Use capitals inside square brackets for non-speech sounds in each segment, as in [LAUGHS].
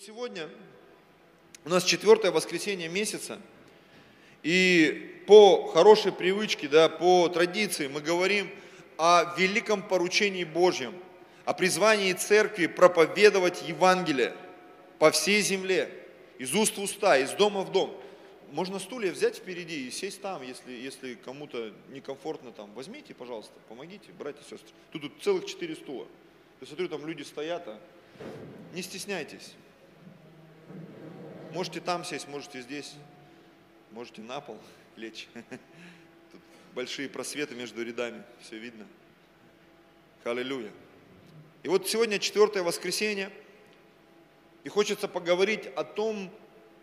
Сегодня у нас четвертое воскресенье месяца, и по хорошей привычке, да, по традиции мы говорим о великом поручении Божьем, о призвании церкви проповедовать Евангелие по всей земле, из уст в уста, из дома в дом. Можно стулья взять впереди и сесть там, если, если кому-то некомфортно там. Возьмите, пожалуйста, помогите, братья и сестры. Тут, тут целых четыре стула. Я смотрю, там люди стоят, а не стесняйтесь. Можете там сесть, можете здесь, можете на пол [LAUGHS] лечь. [LAUGHS] Тут большие просветы между рядами, все видно. Аллилуйя. И вот сегодня четвертое воскресенье, и хочется поговорить о том,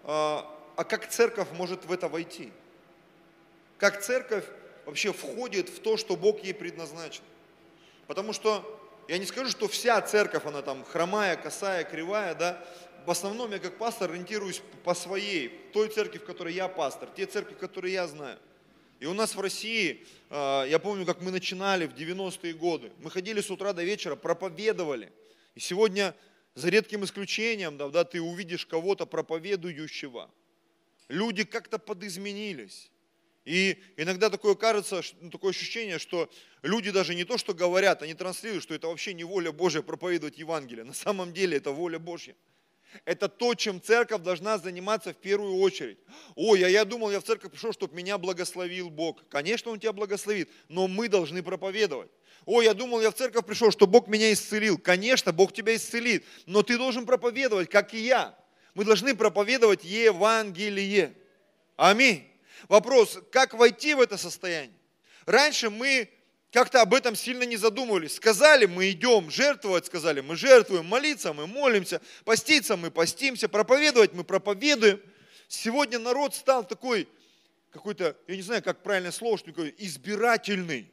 а, а как церковь может в это войти. Как церковь вообще входит в то, что Бог ей предназначен. Потому что я не скажу, что вся церковь, она там хромая, косая, кривая, да, в основном я как пастор ориентируюсь по своей, той церкви, в которой я пастор, те церкви, которые я знаю. И у нас в России, а, я помню, как мы начинали в 90-е годы, мы ходили с утра до вечера, проповедовали. И сегодня, за редким исключением, да, да, ты увидишь кого-то проповедующего. Люди как-то подизменились. И иногда такое кажется, ну, такое ощущение, что люди даже не то, что говорят, они транслируют, что это вообще не воля Божья проповедовать Евангелие. На самом деле это воля Божья. Это то, чем церковь должна заниматься в первую очередь. Ой, а я думал, я в церковь пришел, чтобы меня благословил Бог. Конечно, Он тебя благословит, но мы должны проповедовать. Ой, я думал, я в церковь пришел, что Бог меня исцелил. Конечно, Бог тебя исцелит, но ты должен проповедовать, как и я. Мы должны проповедовать Евангелие. Аминь. Вопрос, как войти в это состояние? Раньше мы как-то об этом сильно не задумывались. Сказали, мы идем жертвовать, сказали, мы жертвуем, молиться, мы молимся, поститься, мы постимся, проповедовать, мы проповедуем. Сегодня народ стал такой, какой-то, я не знаю, как правильное слово, что такое, избирательный.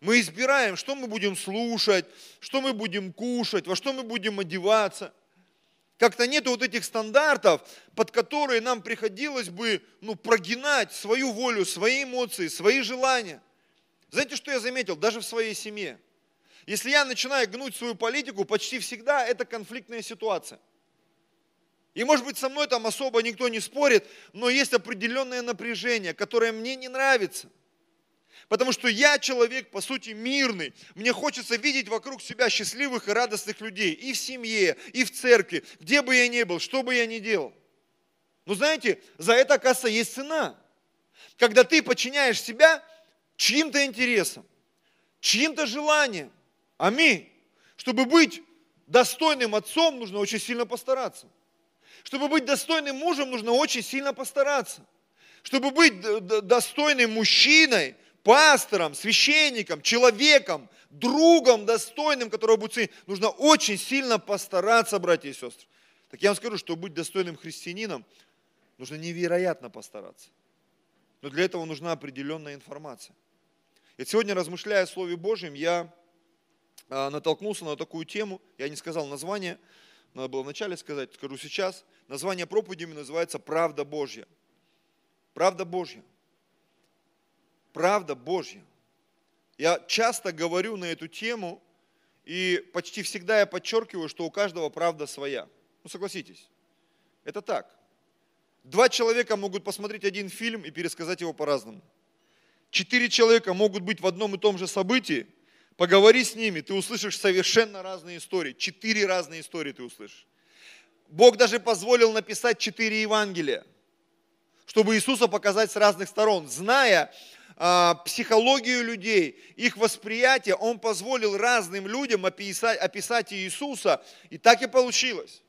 Мы избираем, что мы будем слушать, что мы будем кушать, во что мы будем одеваться. Как-то нет вот этих стандартов, под которые нам приходилось бы ну, прогинать свою волю, свои эмоции, свои желания. Знаете, что я заметил? Даже в своей семье. Если я начинаю гнуть свою политику, почти всегда это конфликтная ситуация. И может быть со мной там особо никто не спорит, но есть определенное напряжение, которое мне не нравится. Потому что я человек, по сути, мирный. Мне хочется видеть вокруг себя счастливых и радостных людей. И в семье, и в церкви, где бы я ни был, что бы я ни делал. Но знаете, за это, оказывается, есть цена. Когда ты подчиняешь себя чьим-то интересам, чьим-то желаниям. Аминь. Чтобы быть достойным отцом, нужно очень сильно постараться. Чтобы быть достойным мужем, нужно очень сильно постараться. Чтобы быть достойным мужчиной, пастором, священником, человеком, другом достойным, которого будет ценить, нужно очень сильно постараться, братья и сестры. Так я вам скажу, чтобы быть достойным христианином, нужно невероятно постараться. Но для этого нужна определенная информация. И сегодня, размышляя о Слове Божьем, я а, натолкнулся на такую тему, я не сказал название, надо было вначале сказать, скажу сейчас. Название проповеди называется «Правда Божья». Правда Божья. Правда Божья. Я часто говорю на эту тему, и почти всегда я подчеркиваю, что у каждого правда своя. Ну, согласитесь, это так. Два человека могут посмотреть один фильм и пересказать его по-разному. Четыре человека могут быть в одном и том же событии, поговори с ними, ты услышишь совершенно разные истории. Четыре разные истории ты услышишь. Бог даже позволил написать четыре Евангелия, чтобы Иисуса показать с разных сторон. Зная а, психологию людей, их восприятие, Он позволил разным людям описать, описать Иисуса, и так и получилось.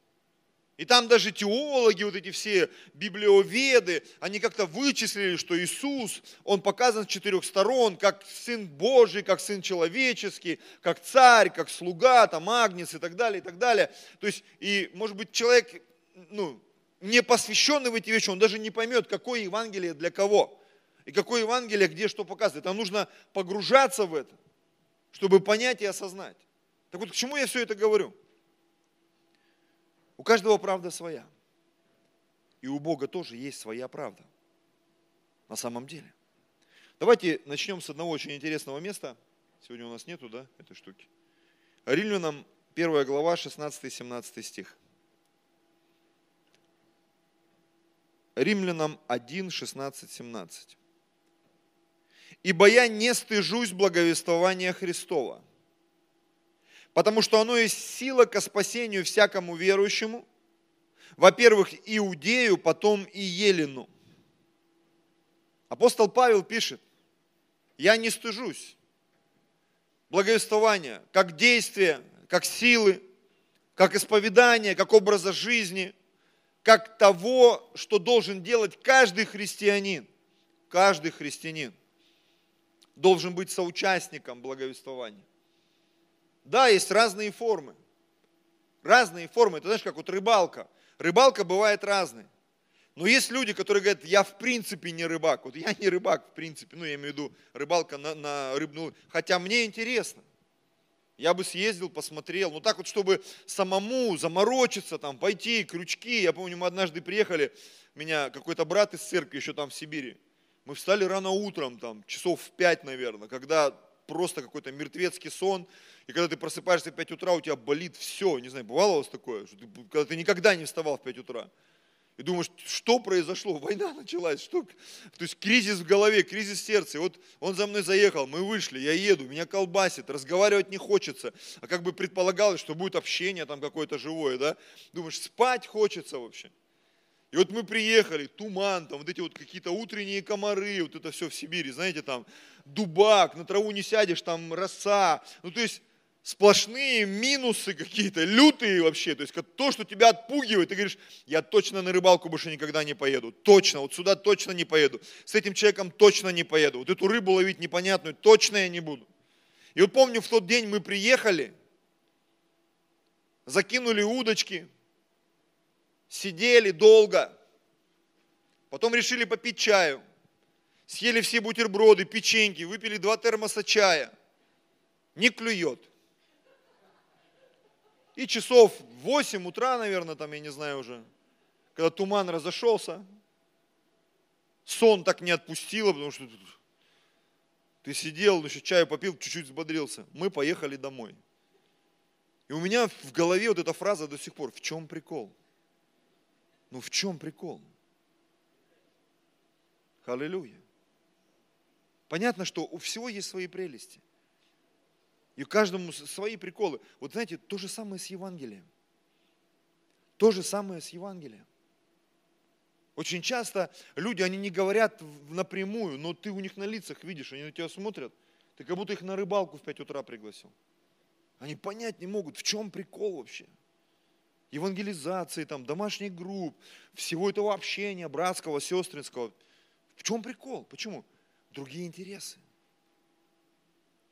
И там даже теологи, вот эти все библиоведы, они как-то вычислили, что Иисус, Он показан с четырех сторон, как Сын Божий, как Сын человеческий, как царь, как слуга, там Агнец и так далее, и так далее. То есть, и может быть человек, ну, не посвященный в эти вещи, он даже не поймет, какое Евангелие для кого. И какое Евангелие, где что показывает. Там нужно погружаться в это, чтобы понять и осознать. Так вот, к чему я все это говорю? У каждого правда своя. И у Бога тоже есть своя правда. На самом деле. Давайте начнем с одного очень интересного места. Сегодня у нас нету, да, этой штуки. Римлянам 1 глава, 16-17 стих. Римлянам 1, 16, 17. «Ибо я не стыжусь благовествования Христова, потому что оно есть сила ко спасению всякому верующему, во-первых, Иудею, потом и Елену». Апостол Павел пишет, «Я не стыжусь благовествования, как действия, как силы, как исповедание, как образа жизни, как того, что должен делать каждый христианин. Каждый христианин должен быть соучастником благовествования. Да, есть разные формы. Разные формы. Ты знаешь, как вот рыбалка. Рыбалка бывает разной. Но есть люди, которые говорят, я в принципе не рыбак. Вот я не рыбак в принципе. Ну, я имею в виду рыбалка на, на рыбную. Хотя мне интересно. Я бы съездил, посмотрел. Ну так вот, чтобы самому заморочиться, там, пойти, крючки. Я помню, мы однажды приехали, меня какой-то брат из церкви еще там в Сибири. Мы встали рано утром, там, часов в пять, наверное, когда просто какой-то мертвецкий сон, и когда ты просыпаешься в 5 утра, у тебя болит все. Не знаю, бывало у вас такое, что ты, когда ты никогда не вставал в 5 утра и думаешь, что произошло? Война началась, что? То есть кризис в голове, кризис в сердце. Вот он за мной заехал, мы вышли, я еду, меня колбасит, разговаривать не хочется. А как бы предполагалось, что будет общение там какое-то живое, да? Думаешь, спать хочется вообще. И вот мы приехали, туман, там вот эти вот какие-то утренние комары, вот это все в Сибири, знаете, там дубак, на траву не сядешь, там роса. Ну то есть сплошные минусы какие-то, лютые вообще. То есть то, что тебя отпугивает, ты говоришь, я точно на рыбалку больше никогда не поеду. Точно, вот сюда точно не поеду. С этим человеком точно не поеду. Вот эту рыбу ловить непонятную точно я не буду. И вот помню, в тот день мы приехали, закинули удочки, сидели долго, потом решили попить чаю, съели все бутерброды, печеньки, выпили два термоса чая. Не клюет. И часов в 8 утра, наверное, там, я не знаю уже, когда туман разошелся, сон так не отпустило, потому что ты сидел, еще чаю попил, чуть-чуть взбодрился. Мы поехали домой. И у меня в голове вот эта фраза до сих пор, в чем прикол? Ну в чем прикол? Аллилуйя. Понятно, что у всего есть свои прелести. И каждому свои приколы. Вот знаете, то же самое с Евангелием. То же самое с Евангелием. Очень часто люди, они не говорят напрямую, но ты у них на лицах видишь, они на тебя смотрят, ты как будто их на рыбалку в 5 утра пригласил. Они понять не могут, в чем прикол вообще. Евангелизации, там, домашних групп, всего этого общения, братского, сестринского. В чем прикол? Почему? Другие интересы.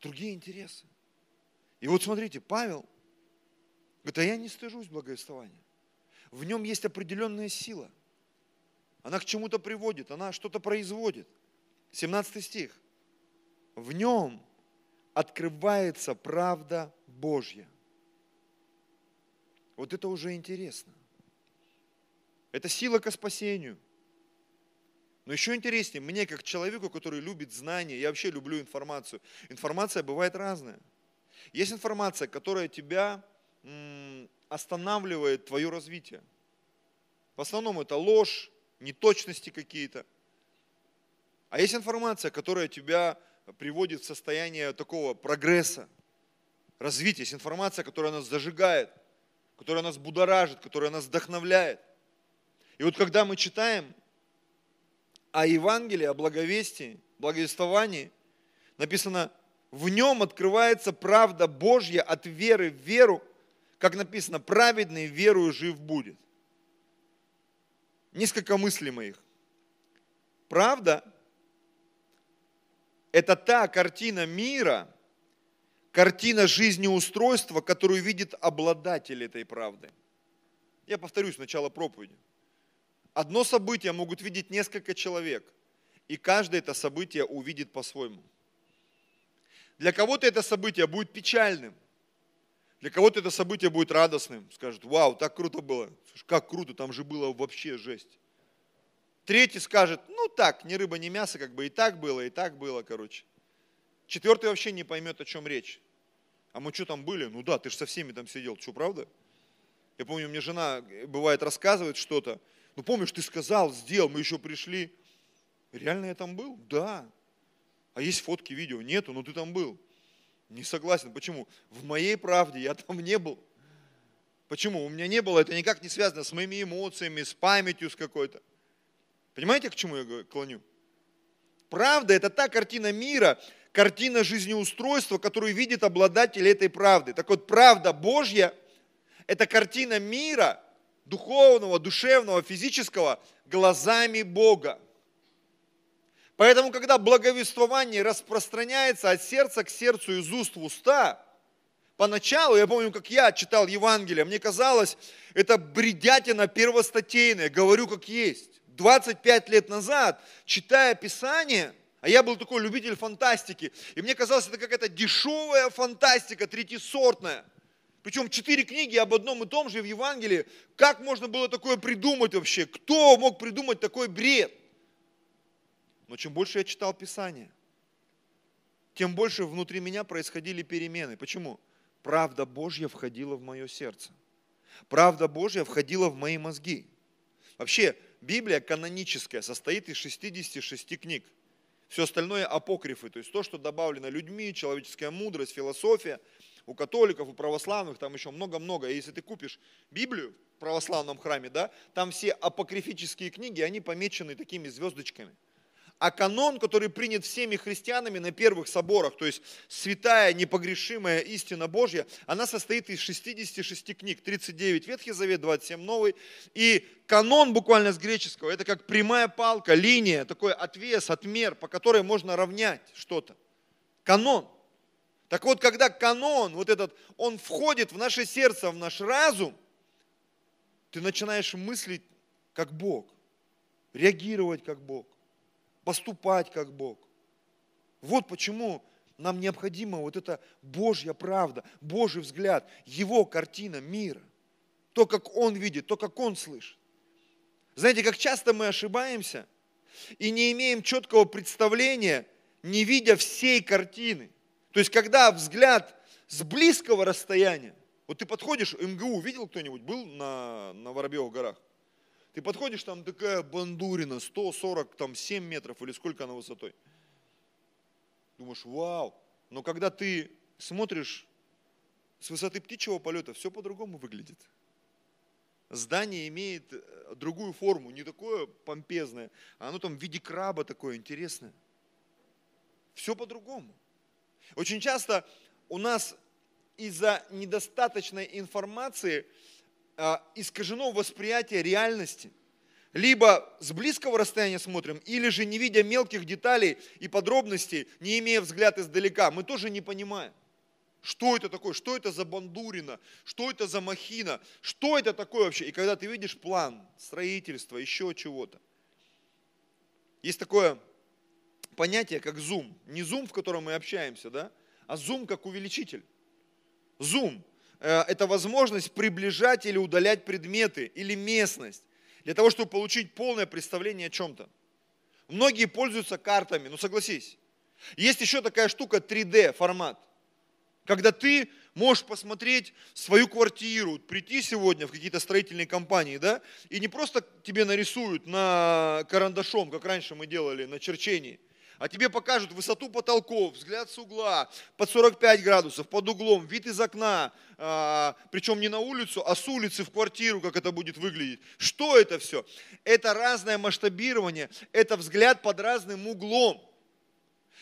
Другие интересы. И вот смотрите, Павел говорит, а я не стыжусь благовествования. В нем есть определенная сила. Она к чему-то приводит, она что-то производит. 17 стих. В нем открывается правда Божья. Вот это уже интересно. Это сила к спасению. Но еще интереснее, мне как человеку, который любит знания, я вообще люблю информацию. Информация бывает разная. Есть информация, которая тебя останавливает твое развитие. В основном это ложь, неточности какие-то. А есть информация, которая тебя приводит в состояние такого прогресса, развития. Есть информация, которая нас зажигает, которая нас будоражит, которая нас вдохновляет. И вот когда мы читаем о Евангелии, о благовестии, благовествовании, написано, в нем открывается правда Божья от веры в веру, как написано, праведный верою жив будет. Несколько мыслей моих. Правда – это та картина мира, картина жизнеустройства, которую видит обладатель этой правды. Я повторюсь начало проповеди. Одно событие могут видеть несколько человек, и каждое это событие увидит по-своему – для кого-то это событие будет печальным, для кого-то это событие будет радостным. Скажет, вау, так круто было. Слушай, как круто, там же было вообще жесть. Третий скажет, ну так, ни рыба, ни мясо, как бы и так было, и так было, короче. Четвертый вообще не поймет, о чем речь. А мы что там были? Ну да, ты же со всеми там сидел, что, правда? Я помню, мне жена, э, бывает, рассказывает что-то, Ну помнишь, ты сказал, сделал, мы еще пришли. Реально я там был? Да. А есть фотки, видео? Нету, но ты там был. Не согласен. Почему? В моей правде я там не был. Почему? У меня не было, это никак не связано с моими эмоциями, с памятью с какой-то. Понимаете, к чему я клоню? Правда – это та картина мира, картина жизнеустройства, которую видит обладатель этой правды. Так вот, правда Божья – это картина мира, духовного, душевного, физического, глазами Бога. Поэтому, когда благовествование распространяется от сердца к сердцу, из уст в уста, поначалу, я помню, как я читал Евангелие, мне казалось, это бредятина первостатейная, говорю как есть. 25 лет назад, читая Писание, а я был такой любитель фантастики, и мне казалось, это какая-то дешевая фантастика, третьесортная. Причем четыре книги об одном и том же в Евангелии. Как можно было такое придумать вообще? Кто мог придумать такой бред? Но чем больше я читал Писание, тем больше внутри меня происходили перемены. Почему? Правда Божья входила в мое сердце. Правда Божья входила в мои мозги. Вообще, Библия каноническая, состоит из 66 книг. Все остальное апокрифы, то есть то, что добавлено людьми, человеческая мудрость, философия. У католиков, у православных там еще много-много. Если ты купишь Библию в православном храме, да, там все апокрифические книги, они помечены такими звездочками – а канон, который принят всеми христианами на первых соборах, то есть святая, непогрешимая истина Божья, она состоит из 66 книг, 39 Ветхий Завет, 27 Новый. И канон буквально с греческого, это как прямая палка, линия, такой отвес, отмер, по которой можно равнять что-то. Канон. Так вот, когда канон, вот этот, он входит в наше сердце, в наш разум, ты начинаешь мыслить как Бог, реагировать как Бог поступать как Бог. Вот почему нам необходима вот эта Божья правда, Божий взгляд, Его картина мира. То, как Он видит, то, как Он слышит. Знаете, как часто мы ошибаемся и не имеем четкого представления, не видя всей картины. То есть, когда взгляд с близкого расстояния, вот ты подходишь, МГУ, видел кто-нибудь, был на, на Воробьевых горах? Ты подходишь, там такая бандурина, 147 метров или сколько она высотой. Думаешь, вау. Но когда ты смотришь с высоты птичьего полета, все по-другому выглядит. Здание имеет э, другую форму, не такое помпезное, а оно там в виде краба такое интересное. Все по-другому. Очень часто у нас из-за недостаточной информации искажено восприятие реальности. Либо с близкого расстояния смотрим, или же не видя мелких деталей и подробностей, не имея взгляд издалека, мы тоже не понимаем. Что это такое? Что это за бандурина? Что это за махина? Что это такое вообще? И когда ты видишь план строительства, еще чего-то. Есть такое понятие, как зум. Не зум, в котором мы общаемся, да? а зум как увеличитель. Зум. Э, это возможность приближать или удалять предметы или местность для того, чтобы получить полное представление о чем-то. Многие пользуются картами, ну согласись. Есть еще такая штука 3D формат, когда ты можешь посмотреть свою квартиру, прийти сегодня в какие-то строительные компании, да, и не просто тебе нарисуют на карандашом, как раньше мы делали на черчении, а тебе покажут высоту потолков, взгляд с угла, под 45 градусов, под углом, вид из окна, а, причем не на улицу, а с улицы в квартиру, как это будет выглядеть. Что это все? Это разное масштабирование, это взгляд под разным углом.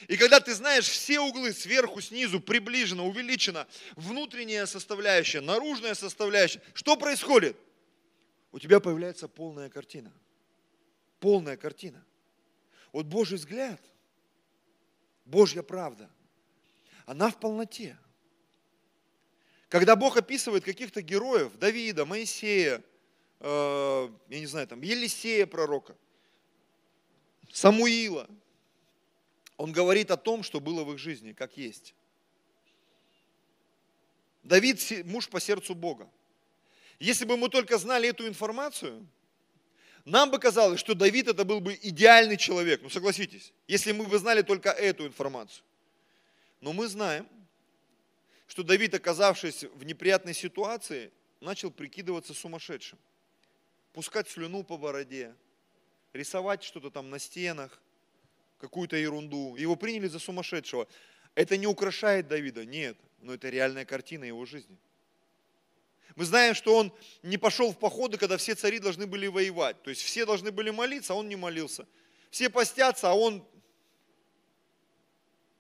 И когда ты знаешь все углы сверху, снизу, приближено, увеличено, внутренняя составляющая, наружная составляющая, что происходит? У тебя появляется полная картина. Полная картина. Вот Божий взгляд – Божья правда, она в полноте. Когда Бог описывает каких-то героев, Давида, Моисея, э, я не знаю, там, Елисея пророка, Самуила, он говорит о том, что было в их жизни, как есть. Давид – муж по сердцу Бога. Если бы мы только знали эту информацию, нам бы казалось, что Давид это был бы идеальный человек, ну согласитесь, если мы бы знали только эту информацию. Но мы знаем, что Давид, оказавшись в неприятной ситуации, начал прикидываться сумасшедшим. пускать слюну по бороде, рисовать что-то там на стенах, какую-то ерунду. Его приняли за сумасшедшего. Это не украшает Давида, нет, но это реальная картина его жизни. Мы знаем, что он не пошел в походы, когда все цари должны были воевать. То есть все должны были молиться, а он не молился. Все постятся, а он,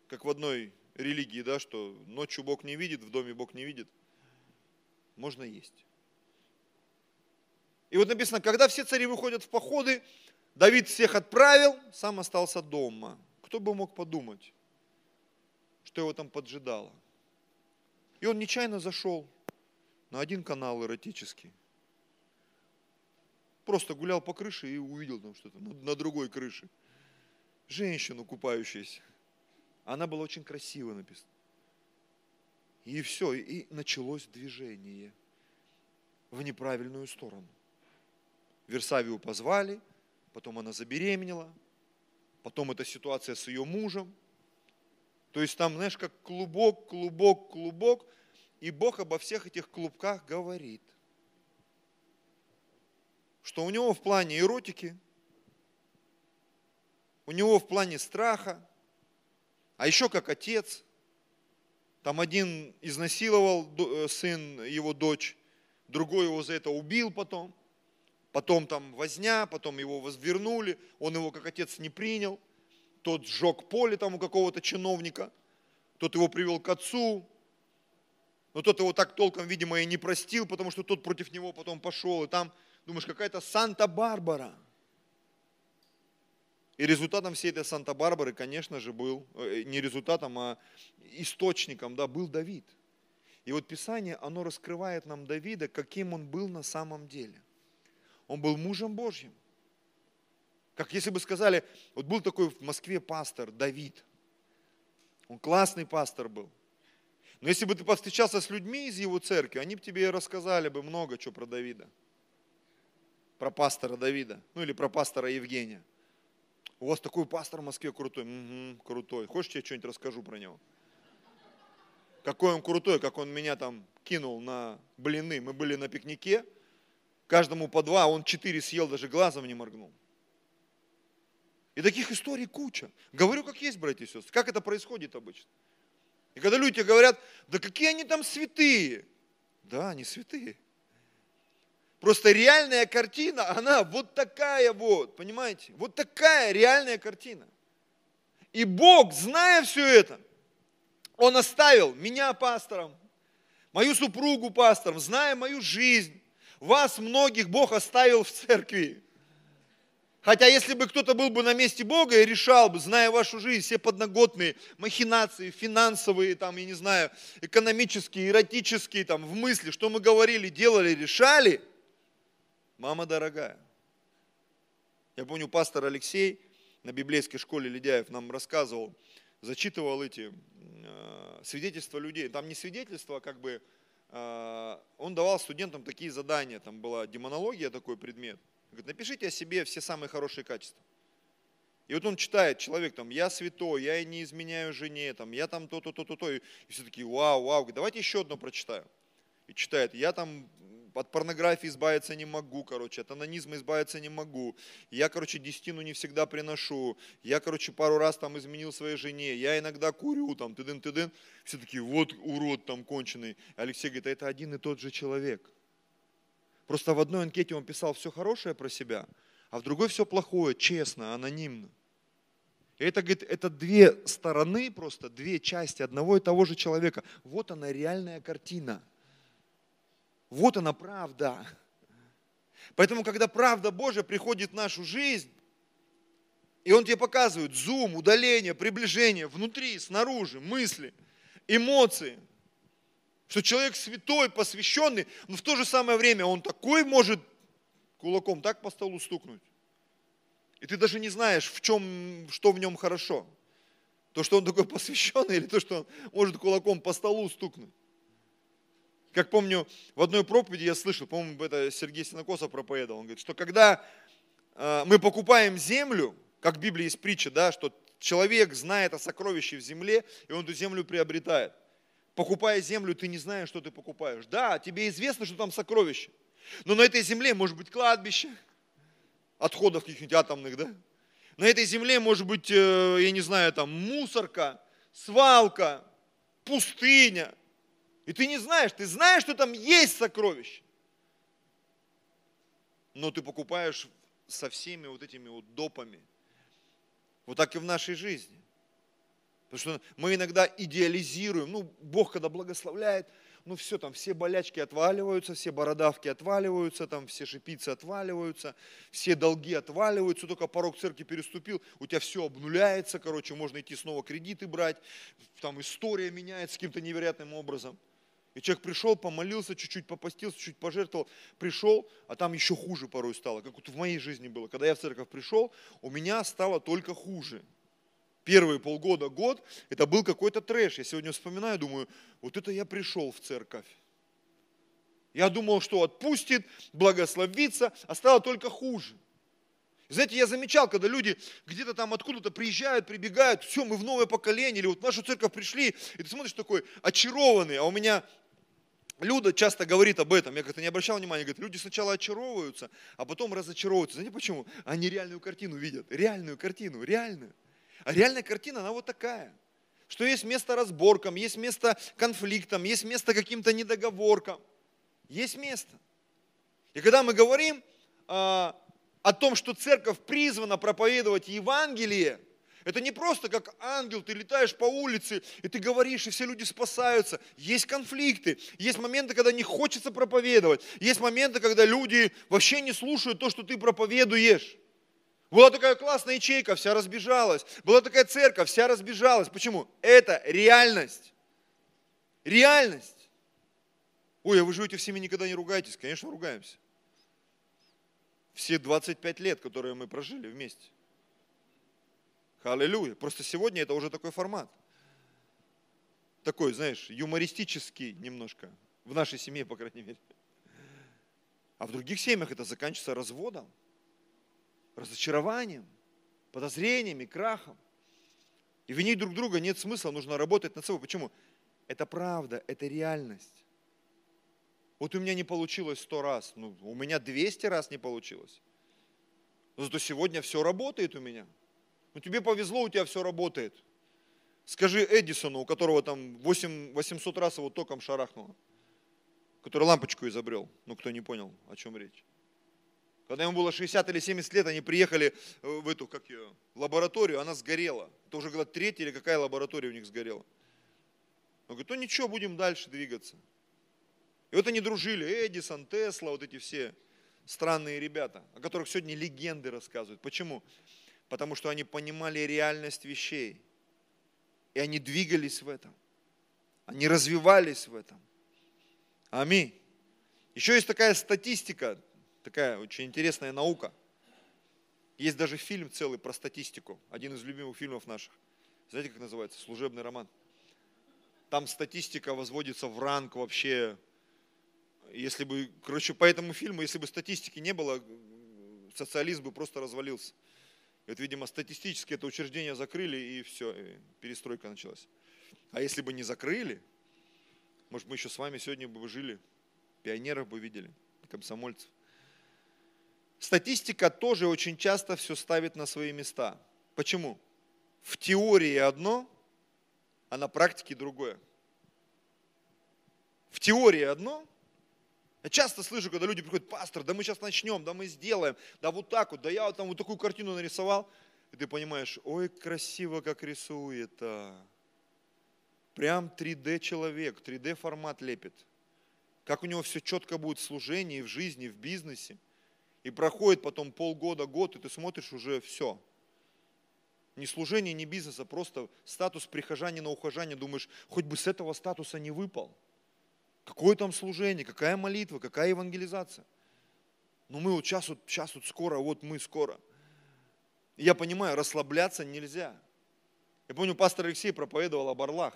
как в одной религии, да, что ночью Бог не видит, в доме Бог не видит. Можно есть. И вот написано, когда все цари выходят в походы, Давид всех отправил, сам остался дома. Кто бы мог подумать, что его там поджидало. И он нечаянно зашел на один канал эротический. Просто гулял по крыше и увидел там что-то на другой крыше. Женщину купающуюся. Она была очень красиво написана. И все, и началось движение в неправильную сторону. Версавию позвали, потом она забеременела, потом эта ситуация с ее мужем. То есть там, знаешь, как клубок, клубок, клубок, и Бог обо всех этих клубках говорит, что у него в плане эротики, у него в плане страха, а еще как отец, там один изнасиловал э, сын его дочь, другой его за это убил потом, потом там возня, потом его возвернули, он его как отец не принял, тот сжег поле там у какого-то чиновника, тот его привел к отцу, но тот его так толком, видимо, и не простил, потому что тот против него потом пошел, и там, думаешь, какая-то Санта-Барбара. И результатом всей этой Санта-Барбары, конечно же, был, э, не результатом, а источником, да, был Давид. И вот Писание, оно раскрывает нам Давида, каким он был на самом деле. Он был мужем Божьим. Как если бы сказали, вот был такой в Москве пастор Давид. Он классный пастор был. Но если бы ты повстречался с людьми из его церкви, они бы тебе рассказали бы много чего про Давида. Про пастора Давида. Ну или про пастора Евгения. У вас такой пастор в Москве крутой. Угу, крутой. Хочешь, я что-нибудь расскажу про него? Какой он крутой, как он меня там кинул на блины. Мы были на пикнике, каждому по два, а он четыре съел, даже глазом не моргнул. И таких историй куча. Говорю, как есть, братья и сестры. Как это происходит обычно? И когда люди говорят, да какие они там святые. Да, они святые. Просто реальная картина, она вот такая вот, понимаете? Вот такая реальная картина. И Бог, зная все это, Он оставил меня пастором, мою супругу пастором, зная мою жизнь. Вас многих Бог оставил в церкви. Хотя если бы кто-то был бы на месте Бога и решал бы, зная вашу жизнь, все подноготные махинации, финансовые, там, я не знаю, экономические, эротические, там, в мысли, что мы говорили, делали, решали, мама дорогая. Я помню, пастор Алексей на библейской школе Ледяев нам рассказывал, зачитывал эти э, свидетельства людей. Там не свидетельства, а как бы, э, он давал студентам такие задания, там была демонология, такой предмет – Говорит, напишите о себе все самые хорошие качества. И вот он читает, человек там, я святой, я не изменяю жене, там, я там то-то, то-то, то. И все такие, вау, вау, говорит, давайте еще одно прочитаю. И читает, я там от порнографии избавиться не могу, короче, от анонизма избавиться не могу. Я, короче, десятину не всегда приношу. Я, короче, пару раз там изменил своей жене. Я иногда курю, там, тыдын, тыдын. Все такие, вот урод там конченый. Алексей говорит, а это один и тот же человек. Просто в одной анкете он писал все хорошее про себя, а в другой все плохое, честно, анонимно. И это, говорит, это две стороны, просто две части одного и того же человека. Вот она реальная картина. Вот она правда. Поэтому, когда правда Божья приходит в нашу жизнь, и Он тебе показывает зум, удаление, приближение внутри, снаружи, мысли, эмоции – что человек святой, посвященный, но в то же самое время он такой может кулаком так по столу стукнуть. И ты даже не знаешь, в чем, что в нем хорошо. То, что он такой [LAUGHS] посвященный, или то, что он может кулаком по столу стукнуть. Как помню, в одной проповеди я слышал, по-моему, это Сергей Синокосов проповедовал, он говорит, что когда э, мы покупаем землю, как в Библии есть притча, да, что человек знает о сокровище в земле, и он эту землю приобретает покупая землю, ты не знаешь, что ты покупаешь. Да, тебе известно, что там сокровище. Но на этой земле может быть кладбище, отходов каких-нибудь атомных, да? На этой земле может быть, э, я не знаю, там мусорка, свалка, пустыня. И ты не знаешь, ты знаешь, что там есть сокровища. Но ты покупаешь со всеми вот этими вот допами. Вот так и в нашей жизни. Потому что мы иногда идеализируем, ну, Бог когда благословляет, ну все, там все болячки отваливаются, все бородавки отваливаются, там все шипицы отваливаются, все долги отваливаются, только порог церкви переступил, у тебя все обнуляется, короче, можно идти снова кредиты брать, там история меняется каким-то невероятным образом. И человек пришел, помолился, чуть-чуть попастился, чуть пожертвовал, пришел, а там еще хуже порой стало, как вот в моей жизни было. Когда я в церковь пришел, у меня стало только хуже первые полгода, год, это был какой-то трэш. Я сегодня вспоминаю, думаю, вот это я пришел в церковь. Я думал, что отпустит, благословится, а стало только хуже. Знаете, я замечал, когда люди где-то там откуда-то приезжают, прибегают, все, мы в новое поколение, или вот в нашу церковь пришли, и ты смотришь такой очарованный, а у меня Люда часто говорит об этом, я как-то не обращал внимания, говорит, люди сначала очаровываются, а потом разочаровываются. Знаете почему? Они реальную картину видят, реальную картину, реальную. А реальная картина, она вот такая. Что есть место разборкам, есть место конфликтам, есть место каким-то недоговоркам. Есть место. И когда мы говорим а, о том, что церковь призвана проповедовать Евангелие, это не просто как ангел, ты летаешь по улице, и ты говоришь, и все люди спасаются. Есть конфликты, есть моменты, когда не хочется проповедовать, есть моменты, когда люди вообще не слушают то, что ты проповедуешь. Была такая классная ячейка, вся разбежалась. Была такая церковь, вся разбежалась. Почему? Это реальность. Реальность. Ой, а вы живете в семье, никогда не ругаетесь? Конечно, ругаемся. Все 25 лет, которые мы прожили вместе. Аллилуйя. Просто сегодня это уже такой формат. Такой, знаешь, юмористический немножко. В нашей семье, по крайней мере. А в других семьях это заканчивается разводом разочарованием, подозрениями, крахом. И винить друг друга нет смысла, нужно работать над собой. Почему? Это правда, это реальность. Вот у меня не получилось сто раз, ну, у меня 200 раз не получилось. Но зато сегодня все работает у меня. Ну тебе повезло, у тебя все работает. Скажи Эдисону, у которого там 8, 800 раз его током шарахнуло, который лампочку изобрел. Ну кто не понял, о чем речь. Когда ему было 60 или 70 лет, они приехали э, в эту, как ее, лабораторию, она сгорела. Это уже говорят, третья или какая лаборатория у них сгорела. Он говорит, ну ничего, будем дальше двигаться. И вот они дружили, Эдисон, Тесла, вот эти все странные ребята, о которых сегодня легенды рассказывают. Почему? Потому что они понимали реальность вещей. И они двигались в этом. Они развивались в этом. Аминь. Еще есть такая статистика, такая очень интересная наука. Есть даже фильм целый про статистику, один из любимых фильмов наших. Знаете, как называется? Служебный роман. Там статистика возводится в ранг вообще. Если бы, короче, по этому фильму, если бы статистики не было, социализм бы просто развалился. Вот, видимо, статистически это учреждение закрыли, и все, и перестройка началась. А если бы не закрыли, может, мы еще с вами сегодня бы жили, пионеров бы видели, комсомольцев. Статистика тоже очень часто все ставит на свои места. Почему? В теории одно, а на практике другое. В теории одно. Я часто слышу, когда люди приходят, пастор, да мы сейчас начнем, да мы сделаем, да вот так вот, да я вот там вот такую картину нарисовал. И ты понимаешь, ой, красиво как рисует. А. Прям 3D человек, 3D формат лепит. Как у него все четко будет в служении, в жизни, в бизнесе. И проходит потом полгода, год, и ты смотришь уже все. Ни служение, ни бизнеса, просто статус прихожанина, ухожания. Думаешь, хоть бы с этого статуса не выпал. Какое там служение, какая молитва, какая евангелизация. Но мы вот сейчас, вот сейчас вот скоро, вот мы скоро. Я понимаю, расслабляться нельзя. Я помню, пастор Алексей проповедовал об орлах.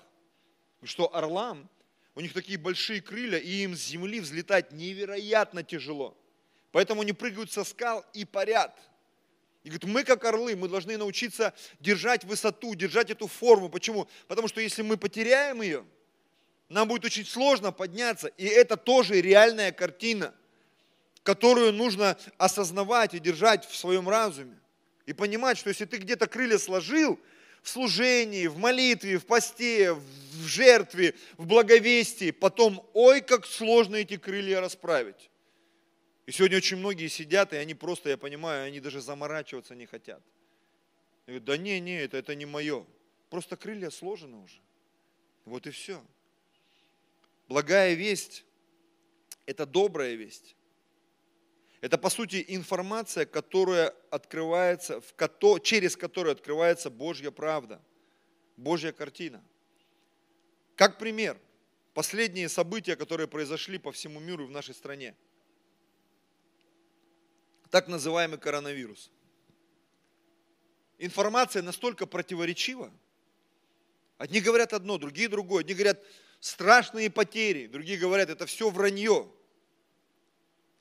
Что орлам, у них такие большие крылья, и им с земли взлетать невероятно тяжело. Поэтому они прыгают со скал и парят. И говорит, мы как орлы, мы должны научиться держать высоту, держать эту форму. Почему? Потому что если мы потеряем ее, нам будет очень сложно подняться. И это тоже реальная картина. которую нужно осознавать и держать в своем разуме. И понимать, что если ты где-то крылья сложил, в служении, в молитве, в посте, в жертве, в благовестии, потом, ой, как сложно эти крылья расправить. И сегодня очень многие сидят, и они просто, я понимаю, они даже заморачиваться не хотят. И говорят, да не, не, это, это не мое. Просто крылья сложены уже. Вот и все. Благая весть – это добрая весть. Это, по сути, информация, которая открывается, в кото, через которую открывается Божья правда, Божья картина. Как пример, последние события, которые произошли по всему миру и в нашей стране. Так называемый коронавирус. Информация настолько противоречива. Одни говорят одно, другие другое. Одни говорят страшные потери, другие говорят, это все вранье.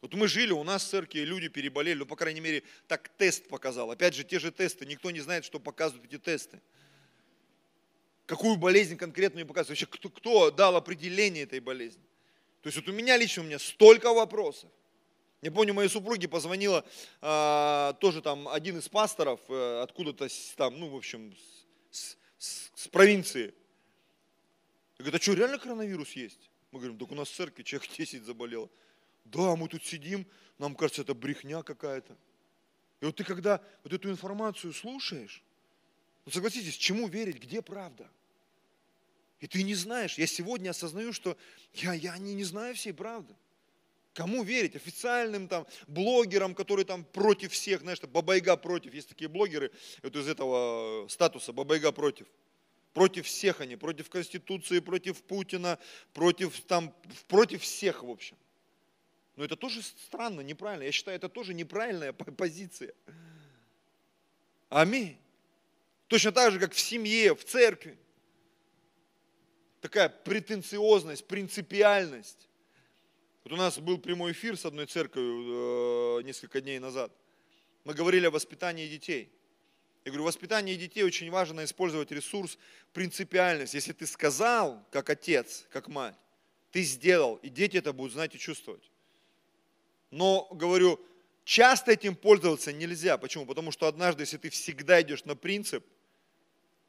Вот мы жили, у нас в церкви люди переболели, ну, по крайней мере, так тест показал. Опять же, те же тесты, никто не знает, что показывают эти тесты. Какую болезнь конкретную показывают. Вообще, кто, кто дал определение этой болезни? То есть вот у меня лично, у меня столько вопросов. Я помню, моей супруге позвонила а, тоже там один из пасторов, а, откуда-то там, ну, в общем, с, с, с провинции. И говорит, а что, реально коронавирус есть? Мы говорим, так у нас в церкви человек [LAUGHS] 10 заболело. Да, мы тут сидим, нам кажется, это брехня какая-то. И вот ты когда вот эту информацию слушаешь, ну согласитесь, чему верить, где правда? И ты не знаешь, я сегодня осознаю, что я, я не, не знаю всей правды. Кому верить? Официальным там блогерам, которые там против всех, знаешь, Бабайга против. Есть такие блогеры вот из этого статуса, Бабайга против. Против всех они, против Конституции, против Путина, против, там, против всех, в общем. Но это тоже странно, неправильно. Я считаю, это тоже неправильная позиция. Аминь. Точно так же, как в семье, в церкви. Такая претенциозность, принципиальность. Вот у нас был прямой эфир с одной церковью э, несколько дней назад. Мы говорили о воспитании детей. Я говорю, воспитание детей очень важно использовать ресурс принципиальность. Если ты сказал, как отец, как мать, ты сделал, и дети это будут знать и чувствовать. Но, говорю, часто этим пользоваться нельзя. Почему? Потому что однажды, если ты всегда идешь на принцип,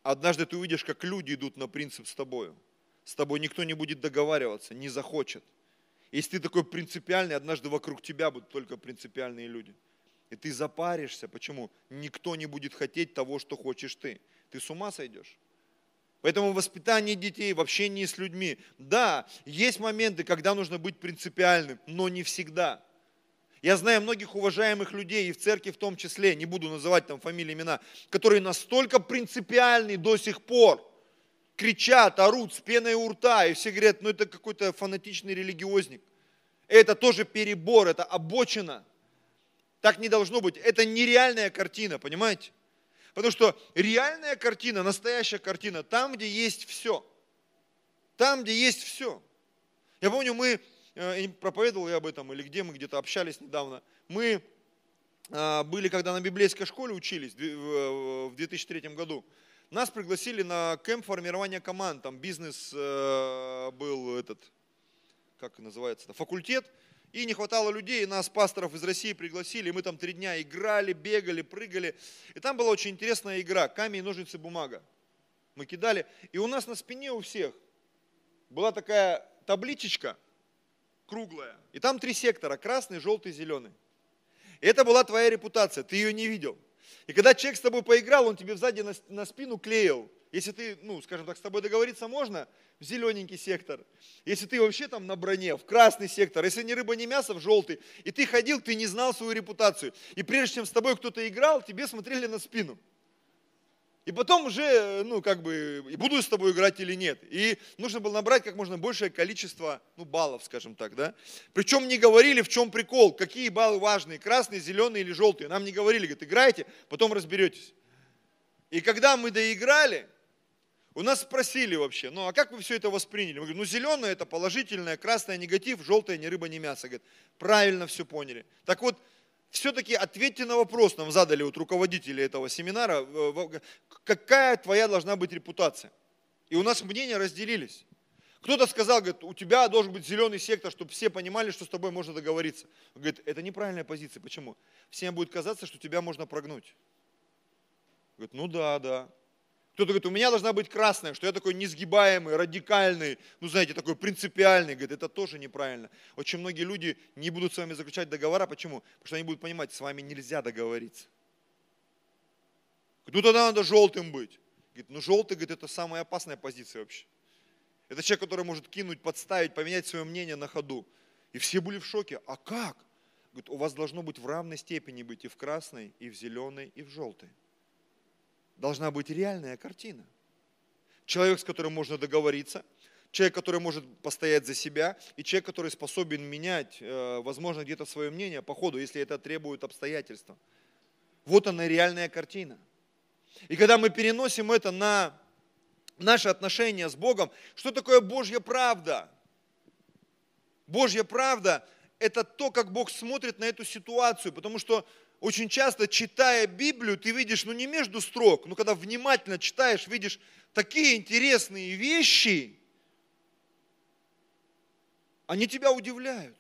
однажды ты увидишь, как люди идут на принцип с тобой. С тобой никто не будет договариваться, не захочет. Если ты такой принципиальный, однажды вокруг тебя будут только принципиальные люди. И ты запаришься. Почему? Никто не будет хотеть того, что хочешь ты. Ты с ума сойдешь. Поэтому воспитание детей в общении с людьми. Да, есть моменты, когда нужно быть принципиальным, но не всегда. Я знаю многих уважаемых людей, и в церкви в том числе, не буду называть там фамилии, имена, которые настолько принципиальны до сих пор, кричат, орут с пеной у рта, и все говорят, ну это какой-то фанатичный религиозник. Это тоже перебор, это обочина. Так не должно быть. Это нереальная картина, понимаете? Потому что реальная картина, настоящая картина, там, где есть все. Там, где есть все. Я помню, мы Э, проповедовал я об этом, или где мы где-то общались недавно. Мы а, были, когда на библейской школе учились в 2003 году. Нас пригласили на кемп формирования команд. Там бизнес э, был этот, как называется, факультет. И не хватало людей, и нас, пасторов из России, пригласили. И мы там три дня играли, бегали, прыгали. И там была очень интересная игра. Камень, ножницы, бумага. Мы кидали. И у нас на спине у всех была такая табличечка – круглая. И там три сектора, красный, желтый, зеленый. И это была твоя репутация, ты ее не видел. И когда человек с тобой поиграл, он тебе сзади на, на спину клеил. Если ты, ну, скажем так, с тобой договориться можно, в зелененький сектор. Если ты вообще там на броне, в красный сектор. Если не рыба, не мясо, в желтый. И ты ходил, ты не знал свою репутацию. И прежде чем с тобой кто-то играл, тебе смотрели на спину. И потом уже, ну, как бы, буду я с тобой играть или нет. И нужно было набрать как можно большее количество, ну, баллов, скажем так, да. Причем не говорили, в чем прикол, какие баллы важные, красные, зеленые или желтые. Нам не говорили, говорят, играйте, потом разберетесь. И когда мы доиграли, у нас спросили вообще, ну а как вы все это восприняли? Мы говорим, ну зеленое это положительное, красное негатив, желтое ни рыба, ни мясо. Говорит, правильно все поняли. Так вот, все-таки ответьте на вопрос, нам задали вот руководители этого семинара, какая твоя должна быть репутация. И у нас мнения разделились. Кто-то сказал, говорит, у тебя должен быть зеленый сектор, чтобы все понимали, что с тобой можно договориться. Он говорит, это неправильная позиция. Почему? Всем будет казаться, что тебя можно прогнуть. Говорит, ну да, да. Кто-то говорит, у меня должна быть красная, что я такой несгибаемый, радикальный, ну знаете, такой принципиальный. Говорит, это тоже неправильно. Очень многие люди не будут с вами заключать договора. Почему? Потому что они будут понимать, с вами нельзя договориться. Говорит, ну тогда надо желтым быть. Говорит, ну желтый, говорит, это самая опасная позиция вообще. Это человек, который может кинуть, подставить, поменять свое мнение на ходу. И все были в шоке. А как? Говорит, у вас должно быть в равной степени быть и в красной, и в зеленой, и в желтой должна быть реальная картина. Человек, с которым можно договориться, человек, который может постоять за себя, и человек, который способен менять, э, возможно, где-то свое мнение по ходу, если это требует обстоятельства. Вот она реальная картина. И когда мы переносим это на наши отношения с Богом, что такое Божья правда? Божья правда – это то, как Бог смотрит на эту ситуацию, потому что очень часто, читая Библию, ты видишь, ну не между строк, но когда внимательно читаешь, видишь такие интересные вещи, они тебя удивляют.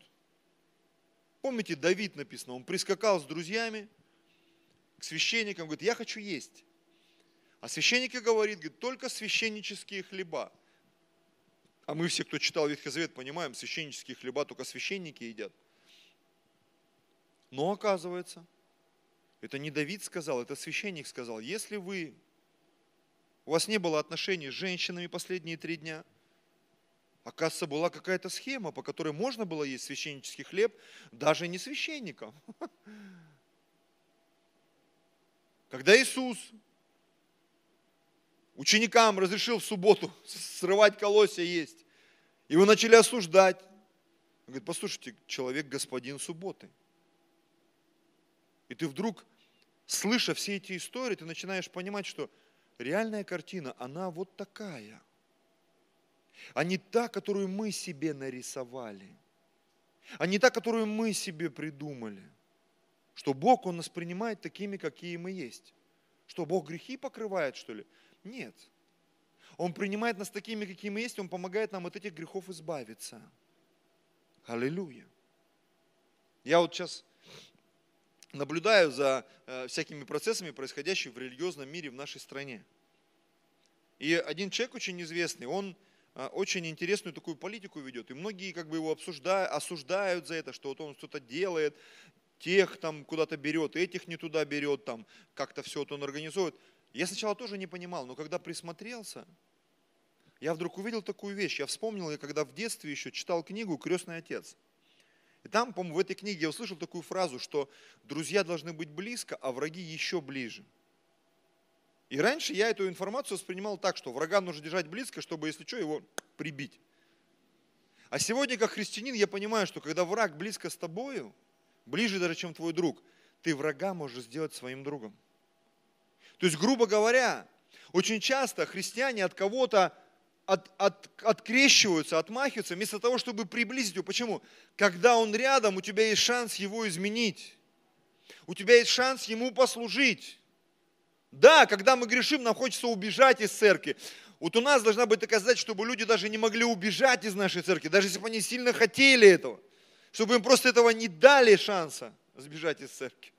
Помните, Давид написано, он прискакал с друзьями к священникам, говорит, я хочу есть. А священники говорит, говорит, только священнические хлеба. А мы все, кто читал Ветхий Завет, понимаем, священнические хлеба только священники едят. Но оказывается, это не Давид сказал, это священник сказал. Если вы, у вас не было отношений с женщинами последние три дня, оказывается, была какая-то схема, по которой можно было есть священнический хлеб даже не священникам. [LAUGHS] Когда Иисус ученикам разрешил в субботу срывать колосья есть, его начали осуждать. Он говорит, послушайте, человек господин субботы. И ты вдруг, слыша все эти истории, ты начинаешь понимать, что реальная картина, она вот такая. А не та, которую мы себе нарисовали. А не та, которую мы себе придумали. Что Бог, Он нас принимает такими, какие мы есть. Что Бог грехи покрывает, что ли? Нет. Он принимает нас такими, какие мы есть, Он помогает нам от этих грехов избавиться. Аллилуйя. Я вот сейчас наблюдаю за э, всякими процессами, происходящими в религиозном мире в нашей стране. И один человек очень известный, он э, очень интересную такую политику ведет. И многие как бы его обсуждают, осуждают за это, что вот он что-то делает, тех там куда-то берет, этих не туда берет, там как-то все вот он организует. Я сначала тоже не понимал, но когда присмотрелся, я вдруг увидел такую вещь. Я вспомнил, я когда в детстве еще читал книгу «Крестный отец». И там, по-моему, в этой книге я услышал такую фразу, что друзья должны быть близко, а враги еще ближе. И раньше я эту информацию воспринимал так, что врага нужно держать близко, чтобы, если что, его прибить. А сегодня, как христианин, я понимаю, что когда враг близко с тобою, ближе даже, чем твой друг, ты врага можешь сделать своим другом. То есть, грубо говоря, очень часто христиане от кого-то от, от, открещиваются, отмахиваются, вместо того, чтобы приблизить его. Почему? Когда он рядом, у тебя есть шанс его изменить. У тебя есть шанс ему послужить. Да, когда мы грешим, нам хочется убежать из церкви. Вот у нас должна быть такая задача, чтобы люди даже не могли убежать из нашей церкви, даже если бы они сильно хотели этого. Чтобы им просто этого не дали шанса сбежать из церкви.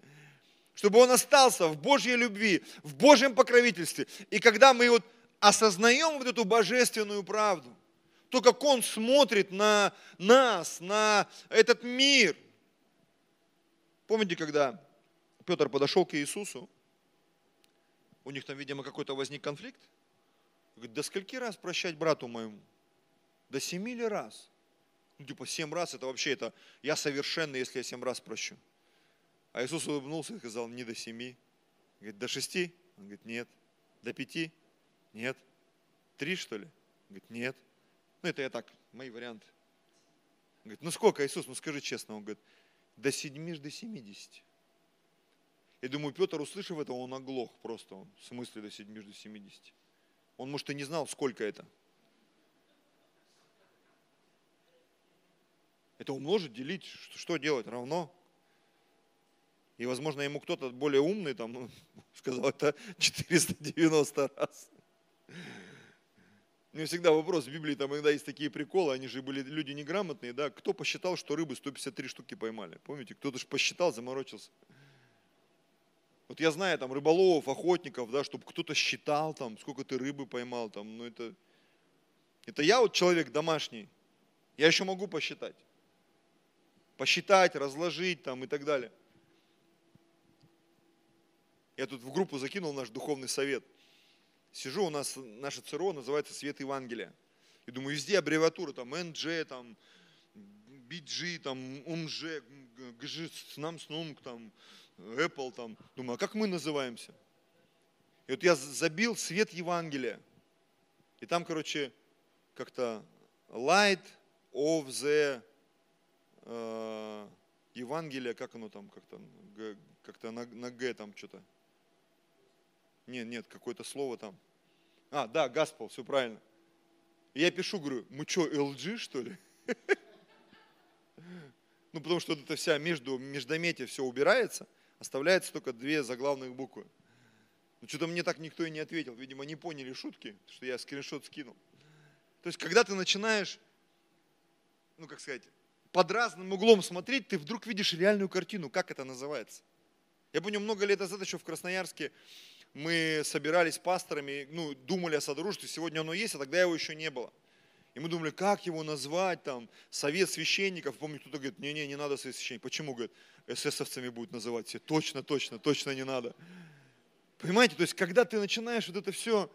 Чтобы он остался в Божьей любви, в Божьем покровительстве. И когда мы вот осознаем вот эту божественную правду, то, как Он смотрит на нас, на этот мир. Помните, когда Петр подошел к Иисусу, у них там, видимо, какой-то возник конфликт? Говорит, до скольки раз прощать брату моему? До семи ли раз? Ну, типа, семь раз, это вообще, это я совершенный, если я семь раз прощу. А Иисус улыбнулся и сказал, не до семи. Говорит, до шести? Он говорит, нет. До пяти? Нет. Три, что ли? Говорит, нет. Ну, это я так, мои варианты. Говорит, ну сколько, Иисус, ну скажи честно. Он говорит, до седьми, до семидесяти. Я думаю, Петр, услышав это, он оглох просто. Он, в смысле до седьми, до семидесяти. Он, может, и не знал, сколько это. Это умножить, делить, что делать, равно. И, возможно, ему кто-то более умный там, ну, [LAUGHS] сказал, это 490 раз. Меня всегда вопрос, в Библии там иногда есть такие приколы, они же были люди неграмотные, да, кто посчитал, что рыбы 153 штуки поймали? Помните, кто-то же посчитал, заморочился. Вот я знаю там рыболовов, охотников, да, чтобы кто-то считал там, сколько ты рыбы поймал там, ну это, это я вот человек домашний, я еще могу посчитать. Посчитать, разложить там и так далее. Я тут в группу закинул наш духовный совет. Сижу, у нас наше ЦРО называется «Свет Евангелия». И думаю, везде аббревиатура, там НЖ, там BG, там УМЖ, ГЖ, СНАМ, СНУМК, там Apple, там. Думаю, а как мы называемся? И вот я забил «Свет Евангелия». И там, короче, как-то light of the э, Евангелие, как оно там, как-то, как-то на, на Г там что-то. Нет, нет, какое-то слово там. А, да, Гаспол, все правильно. И я пишу, говорю, мы что, LG что ли? [LAUGHS] Ну, потому что это вся между, междометие все убирается, оставляется только две заглавных буквы. Ну, что-то мне так никто и не ответил. Видимо, не поняли шутки, что я скриншот скинул. То есть, когда ты начинаешь, ну, как сказать, под разным углом смотреть, ты вдруг видишь реальную картину, как это называется. Я помню, много лет назад еще в Красноярске мы собирались с пасторами, ну, думали о содружестве, сегодня оно есть, а тогда его еще не было. И мы думали, как его назвать, там, совет священников. Помню, кто-то говорит, не-не, не надо совет священников. Почему, говорит, эсэсовцами будут называть все? Точно, точно, точно не надо. Понимаете, то есть, когда ты начинаешь вот это все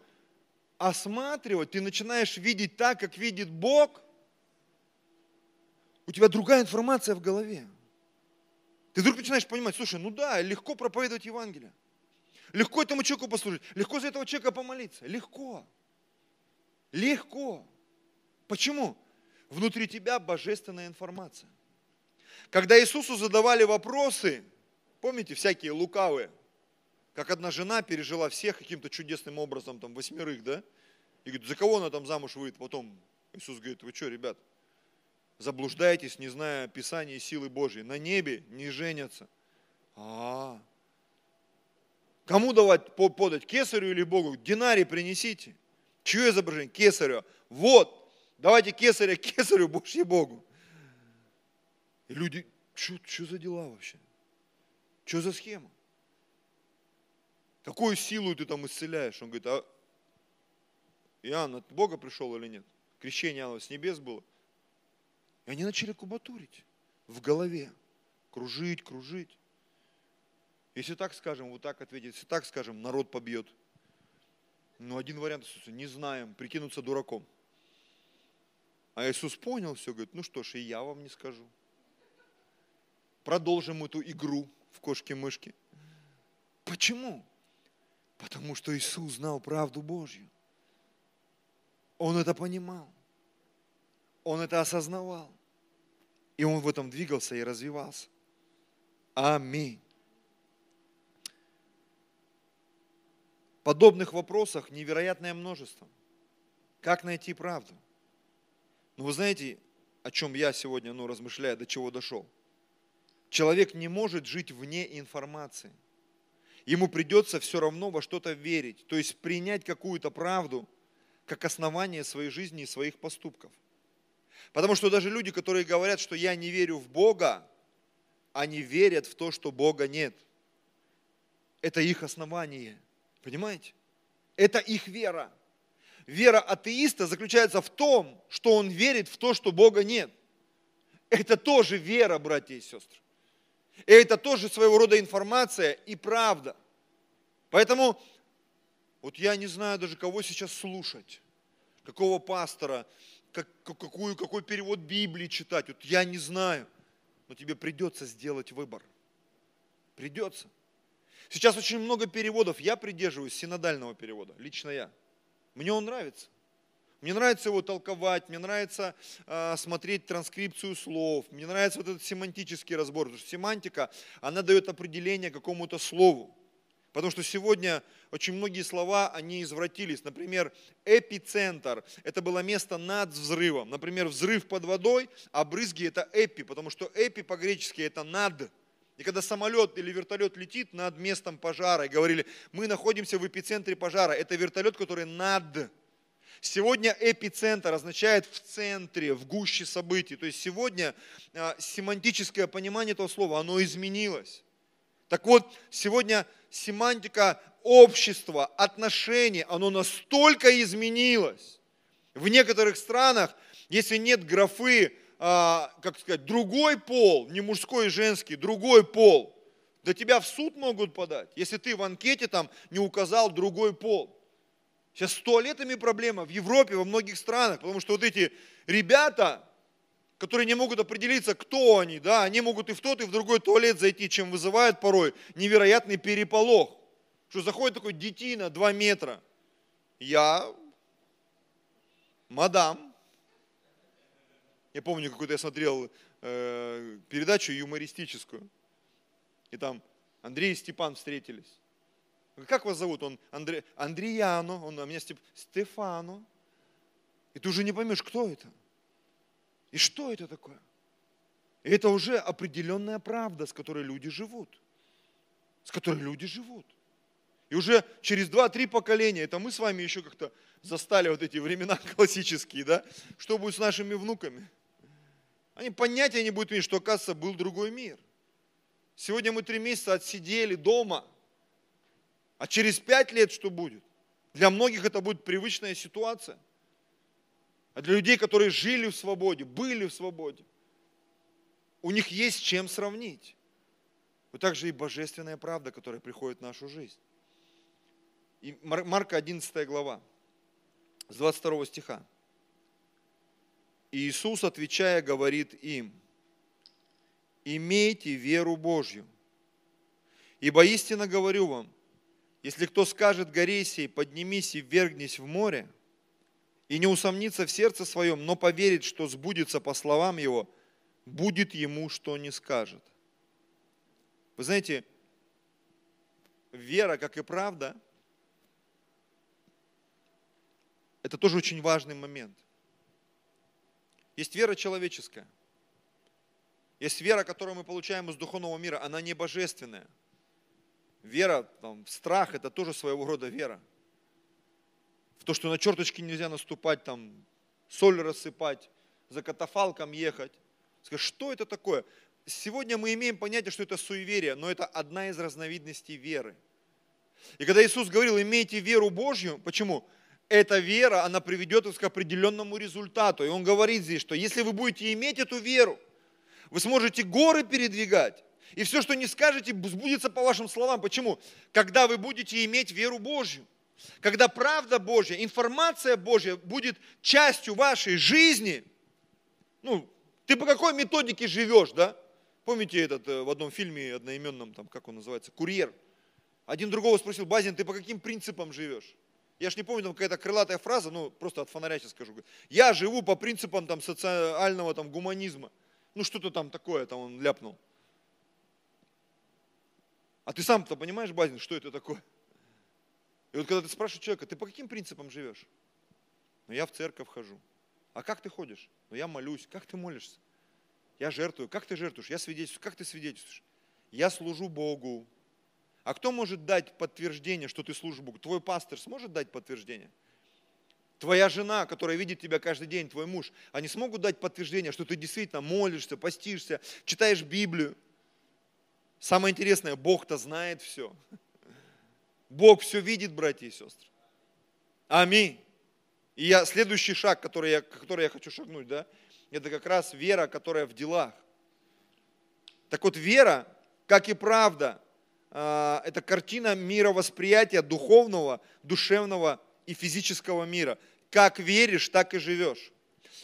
осматривать, ты начинаешь видеть так, как видит Бог, у тебя другая информация в голове. Ты вдруг начинаешь понимать, слушай, ну да, легко проповедовать Евангелие. Легко этому человеку послужить. Легко за этого человека помолиться. Легко. Легко. Почему? Внутри тебя божественная информация. Когда Иисусу задавали вопросы, помните, всякие лукавые, как одна жена пережила всех каким-то чудесным образом, там, восьмерых, да? И говорит, за кого она там замуж выйдет? Потом Иисус говорит, вы что, ребят, заблуждаетесь, не зная Писания и силы Божьей. На небе не женятся. А, -а, -а. Кому давать подать, кесарю или Богу? Динарий принесите. Чье изображение? Кесарю. Вот, давайте кесаря [LAUGHS] кесарю, Божье Богу. И люди, что за дела вообще? Что за схема? Какую силу ты там исцеляешь? Он говорит, а Иоанн от Бога пришел или нет? Крещение Иоанна с небес было. И они начали кубатурить в голове, кружить, кружить. Если так скажем, вот так ответить, если так скажем, народ побьет. Ну, один вариант, не знаем, прикинуться дураком. А Иисус понял все, говорит, ну что ж, и я вам не скажу. Продолжим эту игру в кошки-мышки. Почему? Потому что Иисус знал правду Божью. Он это понимал. Он это осознавал. И он в этом двигался и развивался. Аминь. Подобных вопросах невероятное множество. Как найти правду? Но ну, вы знаете, о чем я сегодня ну, размышляю, до чего дошел? Человек не может жить вне информации. Ему придется все равно во что-то верить, то есть принять какую-то правду как основание своей жизни и своих поступков. Потому что даже люди, которые говорят, что я не верю в Бога, они верят в то, что Бога нет. Это их основание – Понимаете? Это их вера. Вера атеиста заключается в том, что он верит в то, что Бога нет. Это тоже вера, братья и сестры. И это тоже своего рода информация и правда. Поэтому вот я не знаю даже, кого сейчас слушать, какого пастора, как, какую, какой перевод Библии читать. Вот я не знаю, но тебе придется сделать выбор. Придется. Сейчас очень много переводов. Я придерживаюсь синодального перевода, лично я. Мне он нравится. Мне нравится его толковать, мне нравится э, смотреть транскрипцию слов, мне нравится вот этот семантический разбор, потому что семантика, она дает определение какому-то слову. Потому что сегодня очень многие слова, они извратились. Например, эпицентр – это было место над взрывом. Например, взрыв под водой, а брызги – это эпи, потому что эпи по-гречески – это над. И когда самолет или вертолет летит над местом пожара, и говорили, мы находимся в эпицентре пожара, это вертолет, который над. Сегодня эпицентр означает в центре, в гуще событий. То есть сегодня а, семантическое понимание этого слова, оно изменилось. Так вот, сегодня семантика общества, отношений, оно настолько изменилось. В некоторых странах, если нет графы, а, как сказать, другой пол, не мужской и женский, другой пол, до тебя в суд могут подать, если ты в анкете там не указал другой пол. Сейчас с туалетами проблема в Европе, во многих странах, потому что вот эти ребята, которые не могут определиться, кто они, да, они могут и в тот, и в другой туалет зайти, чем вызывает порой невероятный переполох. Что заходит такой детина 2 метра. Я, мадам, я помню, какую-то я смотрел э, передачу юмористическую, и там Андрей и Степан встретились. Как вас зовут? Он Андре... Андреяно, он, а меня Степ... Стефано. И ты уже не поймешь, кто это. И что это такое? И это уже определенная правда, с которой люди живут. С которой люди живут. И уже через два-три поколения, это мы с вами еще как-то застали вот эти времена [LAUGHS] классические, да? Что будет с нашими внуками? Они понятия не будут иметь, что, оказывается, был другой мир. Сегодня мы три месяца отсидели дома – а через пять лет что будет? Для многих это будет привычная ситуация. А для людей, которые жили в свободе, были в свободе, у них есть чем сравнить. Вот так же и божественная правда, которая приходит в нашу жизнь. И Марка 11 глава, с 22 стиха. Иисус, отвечая, говорит им, имейте веру Божью. Ибо истинно говорю вам, если кто скажет горе поднимись и ввергнись в море, и не усомнится в сердце своем, но поверит, что сбудется по словам его, будет ему, что не скажет. Вы знаете, вера, как и правда, это тоже очень важный момент. Есть вера человеческая. Есть вера, которую мы получаем из духовного мира, она не божественная – Вера, там, страх – это тоже своего рода вера. В то, что на черточки нельзя наступать, там, соль рассыпать, за катафалком ехать. Скажи, что это такое? Сегодня мы имеем понятие, что это суеверие, но это одна из разновидностей веры. И когда Иисус говорил, имейте веру Божью, почему? Эта вера, она приведет вас к определенному результату. И Он говорит здесь, что если вы будете иметь эту веру, вы сможете горы передвигать, и все, что не скажете, сбудется по вашим словам. Почему? Когда вы будете иметь веру Божью. Когда правда Божья, информация Божья будет частью вашей жизни. Ну, ты по какой методике живешь, да? Помните этот э, в одном фильме одноименном, там, как он называется, «Курьер». Один другого спросил, Базин, ты по каким принципам живешь? Я ж не помню, там какая-то крылатая фраза, ну, просто от фонаря сейчас скажу. Я живу по принципам там социального там гуманизма. Ну, что-то там такое, там он ляпнул. А ты сам-то понимаешь, Базин, что это такое? И вот когда ты спрашиваешь человека, ты по каким принципам живешь? Ну, я в церковь хожу. А как ты ходишь? Ну, я молюсь. Как ты молишься? Я жертвую. Как ты жертвуешь? Я свидетельствую. Как ты свидетельствуешь? Я служу Богу. А кто может дать подтверждение, что ты служишь Богу? Твой пастор сможет дать подтверждение? Твоя жена, которая видит тебя каждый день, твой муж, они смогут дать подтверждение, что ты действительно молишься, постишься, читаешь Библию. Самое интересное, Бог-то знает все. Бог все видит, братья и сестры. Аминь. И я, следующий шаг, который я, который я хочу шагнуть, да, это как раз вера, которая в делах. Так вот, вера, как и правда, это картина мировосприятия духовного, душевного и физического мира. Как веришь, так и живешь.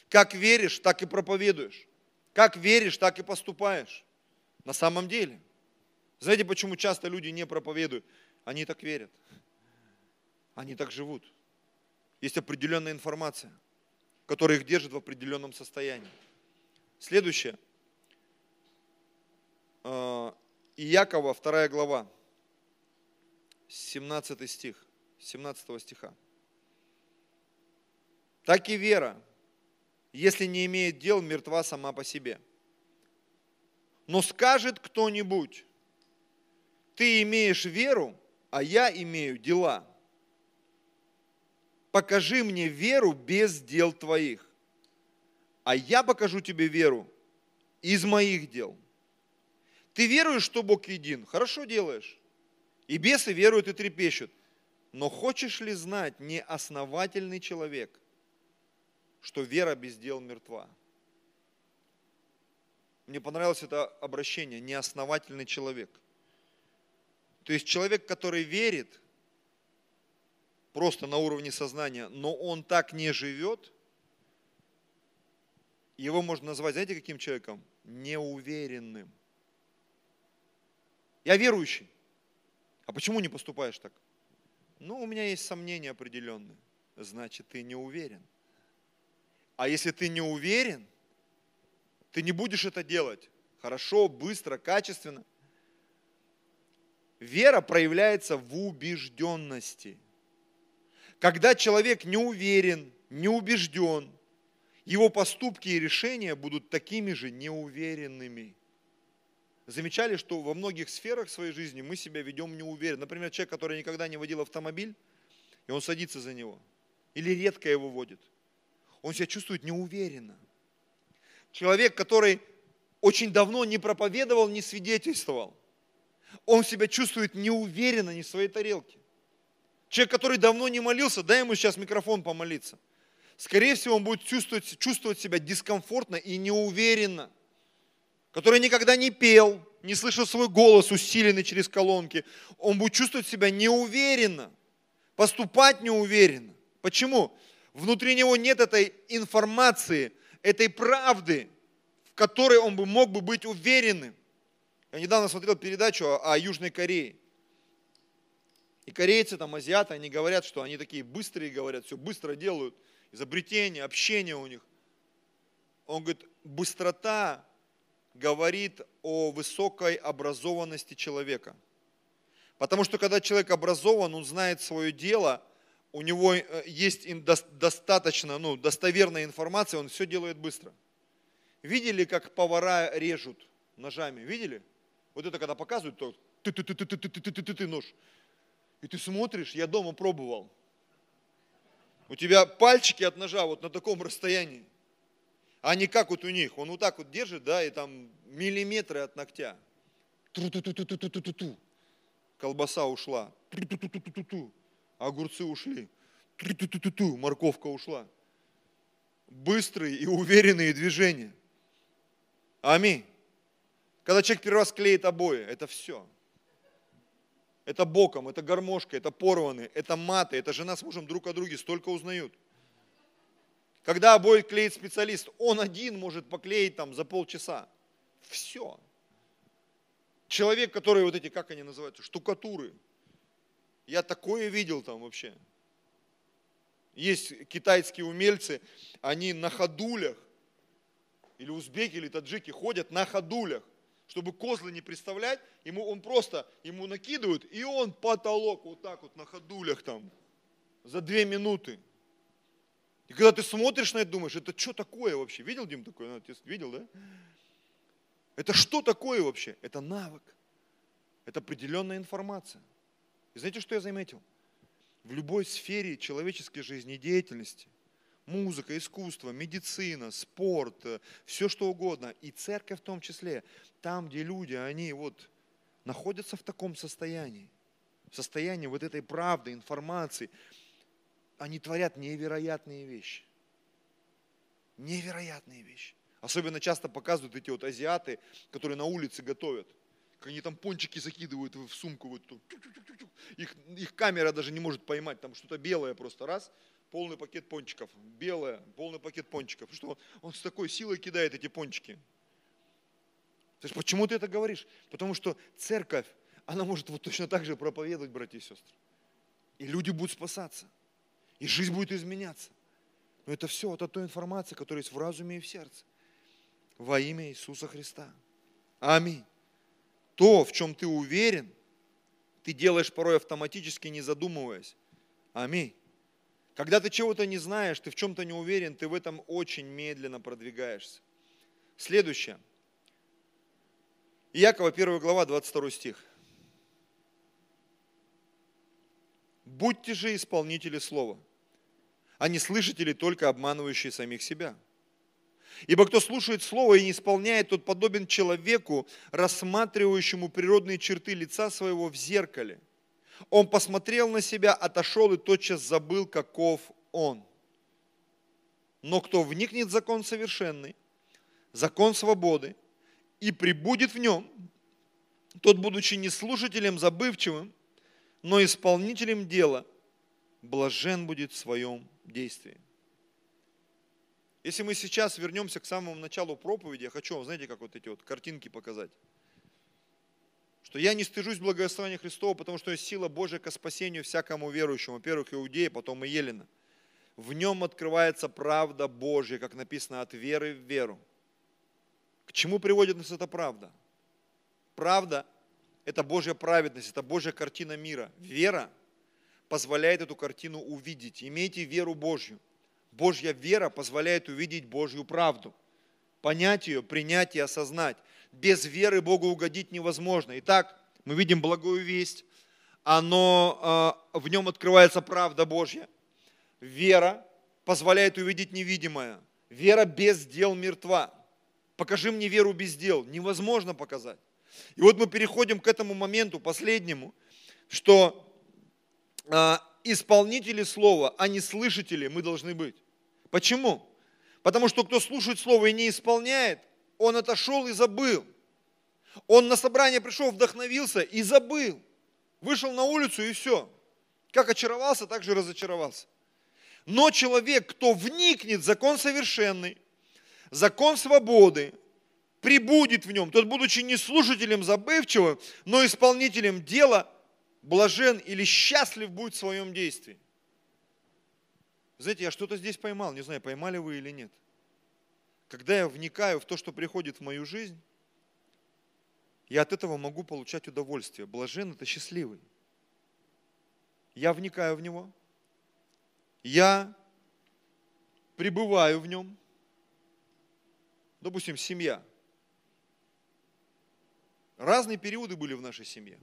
Как веришь, так и проповедуешь. Как веришь, так и поступаешь. На самом деле – знаете, почему часто люди не проповедуют? Они так верят. Они так живут. Есть определенная информация, которая их держит в определенном состоянии. Следующее. Иакова, вторая глава, 17 стих, 17 стиха. Так и вера, если не имеет дел, мертва сама по себе. Но скажет кто-нибудь, ты имеешь веру, а я имею дела. покажи мне веру без дел твоих, а я покажу тебе веру из моих дел. Ты веруешь, что Бог един? Хорошо делаешь. И бесы веруют и трепещут. Но хочешь ли знать, неосновательный человек, что вера без дел мертва? Мне понравилось это обращение, неосновательный человек. То есть человек, который верит, просто на уровне сознания, но он так не живет, его можно назвать, знаете, каким человеком? Неуверенным. Я верующий. А почему не поступаешь так? Ну, у меня есть сомнения определенные. Значит, ты не уверен. А если ты не уверен, ты не будешь это делать хорошо, быстро, качественно. Вера проявляется в убежденности. Когда человек не уверен, не убежден, его поступки и решения будут такими же неуверенными. Замечали, что во многих сферах своей жизни мы себя ведем неуверенно. Например, человек, который никогда не водил автомобиль, и он садится за него, или редко его водит, он себя чувствует неуверенно. Человек, который очень давно не проповедовал, не свидетельствовал, он себя чувствует неуверенно, не в своей тарелке. Человек, который давно не молился, дай ему сейчас микрофон помолиться. Скорее всего, он будет чувствовать, чувствовать себя дискомфортно и неуверенно – который никогда не пел, не слышал свой голос, усиленный через колонки, он будет чувствовать себя неуверенно, поступать неуверенно. Почему? Внутри него нет этой информации, этой правды, в которой он бы мог бы быть уверенным. Я недавно смотрел передачу о, о Южной Корее. И корейцы, там, азиаты, они говорят, что они такие быстрые, говорят, все быстро делают, изобретения, общение у них. Он говорит, быстрота говорит о высокой образованности человека. Потому что когда человек образован, он знает свое дело, у него э, есть достаточно, ну, достоверная информация, он все делает быстро. Видели, как повара режут ножами? Видели? Вот это когда показывают, то ты ты ты ты ты ты ты ты нож. И ты смотришь, я дома пробовал. У тебя пальчики от ножа вот на таком расстоянии а не как вот у них. Он вот так вот держит, да, и там миллиметры от ногтя. Тру-ту-ту-ту-ту-ту-ту. Колбаса ушла. Тру-ту-ту-ту-ту-ту. Огурцы ушли. Тру-ту-ту-ту-ту. Морковка ушла. Быстрые и уверенные движения. Аминь. Когда человек первый раз клеит обои, это все. Это боком, это гармошка, это порваны, это маты, это жена с мужем друг о друге столько узнают. Когда обои клеит специалист, он один может поклеить там за полчаса. Все. Человек, который вот эти, как они называются, штукатуры. Я такое видел там вообще. Есть китайские умельцы, они на ходулях, или узбеки, или таджики ходят на ходулях, чтобы козлы не представлять, ему он просто, ему накидывают, и он потолок вот так вот на ходулях там за две минуты. И когда ты смотришь на это, думаешь, это что такое вообще? Видел, Дим, такое? Ну, видел, да? Это что такое вообще? Это навык. Это определенная информация. И знаете, что я заметил? В любой сфере человеческой жизнедеятельности, музыка, искусство, медицина, спорт, э, все что угодно, и церковь в том числе, там, где люди, они вот находятся в таком состоянии, в состоянии вот этой правды, информации, они творят невероятные вещи. Невероятные вещи. Особенно часто показывают эти вот азиаты, которые на улице готовят. Как они там пончики закидывают в сумку. Вот, их, их камера даже не может поймать. Там что-то белое просто. Раз, полный пакет пончиков. Белое, полный пакет пончиков. Что он с такой силой кидает эти пончики. То есть почему ты это говоришь? Потому что церковь, она может вот точно так же проповедовать, братья и сестры. И люди будут спасаться. И жизнь будет изменяться. Но это все от той информации, которая есть в разуме и в сердце. Во имя Иисуса Христа. Аминь. То, в чем ты уверен, ты делаешь порой автоматически, не задумываясь. Аминь. Когда ты чего-то не знаешь, ты в чем-то не уверен, ты в этом очень медленно продвигаешься. Следующее. Иакова 1 глава, 22 стих. Будьте же исполнители слова – а не слышатели, только обманывающие самих себя. Ибо кто слушает Слово и не исполняет, тот подобен человеку, рассматривающему природные черты лица своего в зеркале. Он посмотрел на себя, отошел и тотчас забыл, каков он. Но кто вникнет в закон совершенный, закон свободы, и прибудет в нем, тот, будучи не слушателем забывчивым, но исполнителем дела, блажен будет в своем действии. Если мы сейчас вернемся к самому началу проповеди, я хочу вам, знаете, как вот эти вот картинки показать. Что я не стыжусь благословения Христова, потому что есть сила Божия ко спасению всякому верующему. Во-первых, иудея, потом и Елена. В нем открывается правда Божья, как написано, от веры в веру. К чему приводит нас эта правда? Правда – это Божья праведность, это Божья картина мира. Вера позволяет эту картину увидеть. Имейте веру Божью – Божья вера позволяет увидеть Божью правду, понять ее, принять и осознать. Без веры Богу угодить невозможно. Итак, мы видим благую весть, оно, э, в нем открывается правда Божья. Вера позволяет увидеть невидимое. Вера без дел мертва. Покажи мне веру без дел. Невозможно показать. И вот мы переходим к этому моменту, последнему, что исполнители слова, а не слышатели мы должны быть. Почему? Потому что кто слушает слово и не исполняет, он отошел и забыл. Он на собрание пришел, вдохновился и забыл. Вышел на улицу и все. Как очаровался, так же разочаровался. Но человек, кто вникнет в закон совершенный, закон свободы, прибудет в нем, тот, будучи не слушателем забывчивым, но исполнителем дела, блажен или счастлив будет в своем действии. Знаете, я что-то здесь поймал, не знаю, поймали вы или нет. Когда я вникаю в то, что приходит в мою жизнь, я от этого могу получать удовольствие. Блажен – это счастливый. Я вникаю в него, я пребываю в нем. Допустим, семья. Разные периоды были в нашей семье.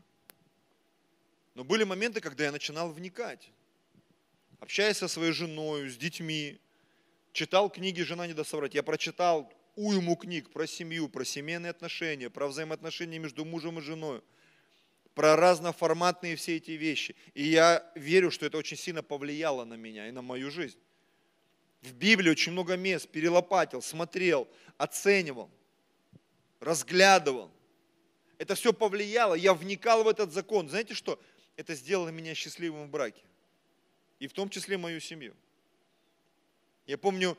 Но были моменты, когда я начинал вникать общаясь со своей женой, с детьми, читал книги «Жена не даст соврать». Я прочитал уйму книг про семью, про семейные отношения, про взаимоотношения между мужем и женой, про разноформатные все эти вещи. И я верю, что это очень сильно повлияло на меня и на мою жизнь. В Библии очень много мест перелопатил, смотрел, оценивал, разглядывал. Это все повлияло, я вникал в этот закон. Знаете что? Это сделало меня счастливым в браке и в том числе мою семью. Я помню,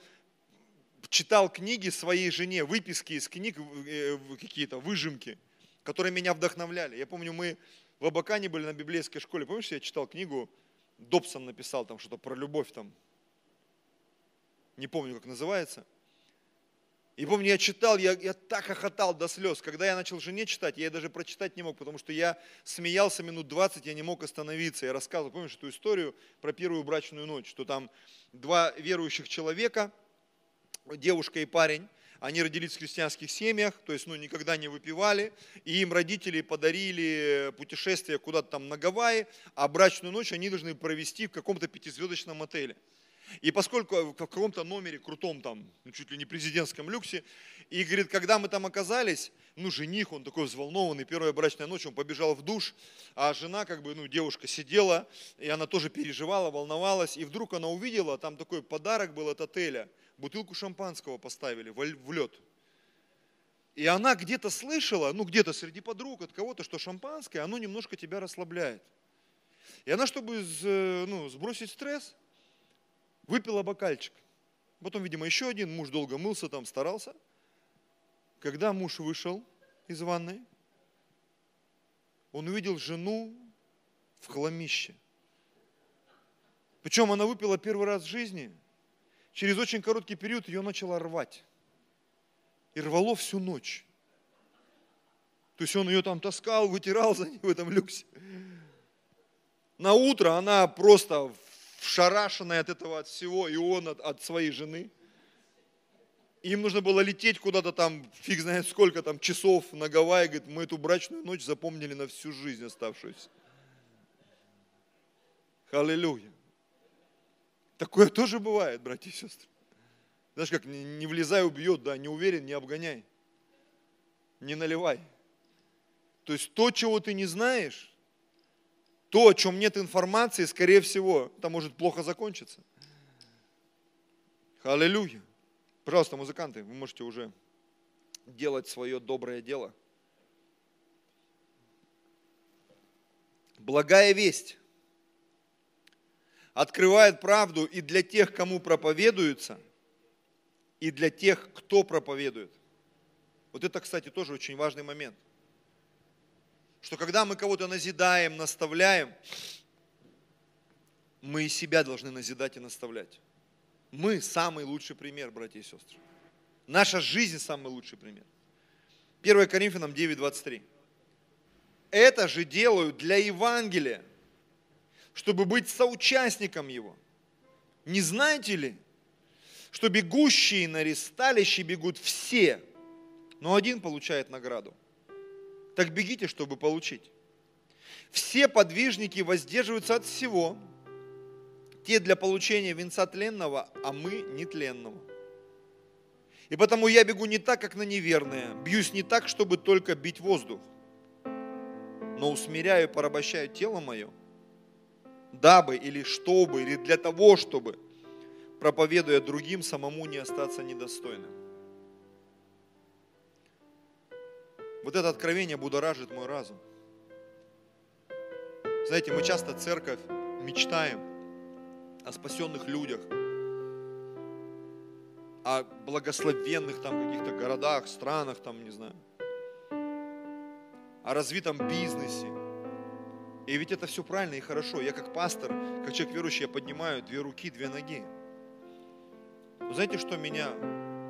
читал книги своей жене, выписки из книг, э, какие-то выжимки, которые меня вдохновляли. Я помню, мы в Абакане были на библейской школе. Помнишь, я читал книгу, Добсон написал там что-то про любовь там. Не помню, как называется. И помню, я читал, я, я так хохотал до слез. Когда я начал жене читать, я даже прочитать не мог, потому что я смеялся минут 20, я не мог остановиться. Я рассказывал, помнишь эту историю про первую брачную ночь, что там два верующих человека, девушка и парень, они родились в христианских семьях, то есть ну, никогда не выпивали, и им родители подарили путешествие куда-то там на Гавайи, а брачную ночь они должны провести в каком-то пятизвездочном отеле. И поскольку в каком-то номере крутом там, ну, чуть ли не президентском люксе, и говорит, когда мы там оказались, ну, жених, он такой взволнованный, первая брачная ночь, он побежал в душ, а жена, как бы, ну, девушка сидела, и она тоже переживала, волновалась, и вдруг она увидела, там такой подарок был от отеля, бутылку шампанского поставили в лед. И она где-то слышала, ну, где-то среди подруг от кого-то, что шампанское, оно немножко тебя расслабляет. И она, чтобы ну, сбросить стресс, выпила бокальчик. Потом, видимо, еще один, муж долго мылся там, старался. Когда муж вышел из ванной, он увидел жену в хламище. Причем она выпила первый раз в жизни. Через очень короткий период ее начала рвать. И рвало всю ночь. То есть он ее там таскал, вытирал за ней в этом люксе. На утро она просто вшарашенный от этого от всего, и он от, от своей жены. Им нужно было лететь куда-то там, фиг знает сколько там часов на Гавайи, говорит, мы эту брачную ночь запомнили на всю жизнь оставшуюся. Аллилуйя. Такое тоже бывает, братья и сестры. Знаешь, как не влезай, убьет, да, не уверен, не обгоняй. Не наливай. То есть то, чего ты не знаешь, то, о чем нет информации, скорее всего, это может плохо закончиться. Аллилуйя. Пожалуйста, музыканты, вы можете уже делать свое доброе дело. Благая весть открывает правду и для тех, кому проповедуется, и для тех, кто проповедует. Вот это, кстати, тоже очень важный момент. Что когда мы кого-то назидаем, наставляем, мы и себя должны назидать и наставлять. Мы самый лучший пример, братья и сестры. Наша жизнь самый лучший пример. 1 Коринфянам 9:23. Это же делаю для Евангелия, чтобы быть соучастником его. Не знаете ли, что бегущие на ресталище бегут все, но один получает награду? Так бегите, чтобы получить. Все подвижники воздерживаются от всего, те для получения венца тленного, а мы нетленного. И потому я бегу не так, как на неверное, бьюсь не так, чтобы только бить воздух, но усмиряю и порабощаю тело мое, дабы или чтобы, или для того, чтобы, проповедуя другим, самому не остаться недостойным. Вот это откровение будоражит мой разум. Знаете, мы часто церковь мечтаем о спасенных людях, о благословенных там каких-то городах, странах, там, не знаю, о развитом бизнесе. И ведь это все правильно и хорошо. Я как пастор, как человек верующий, я поднимаю две руки, две ноги. Но знаете, что меня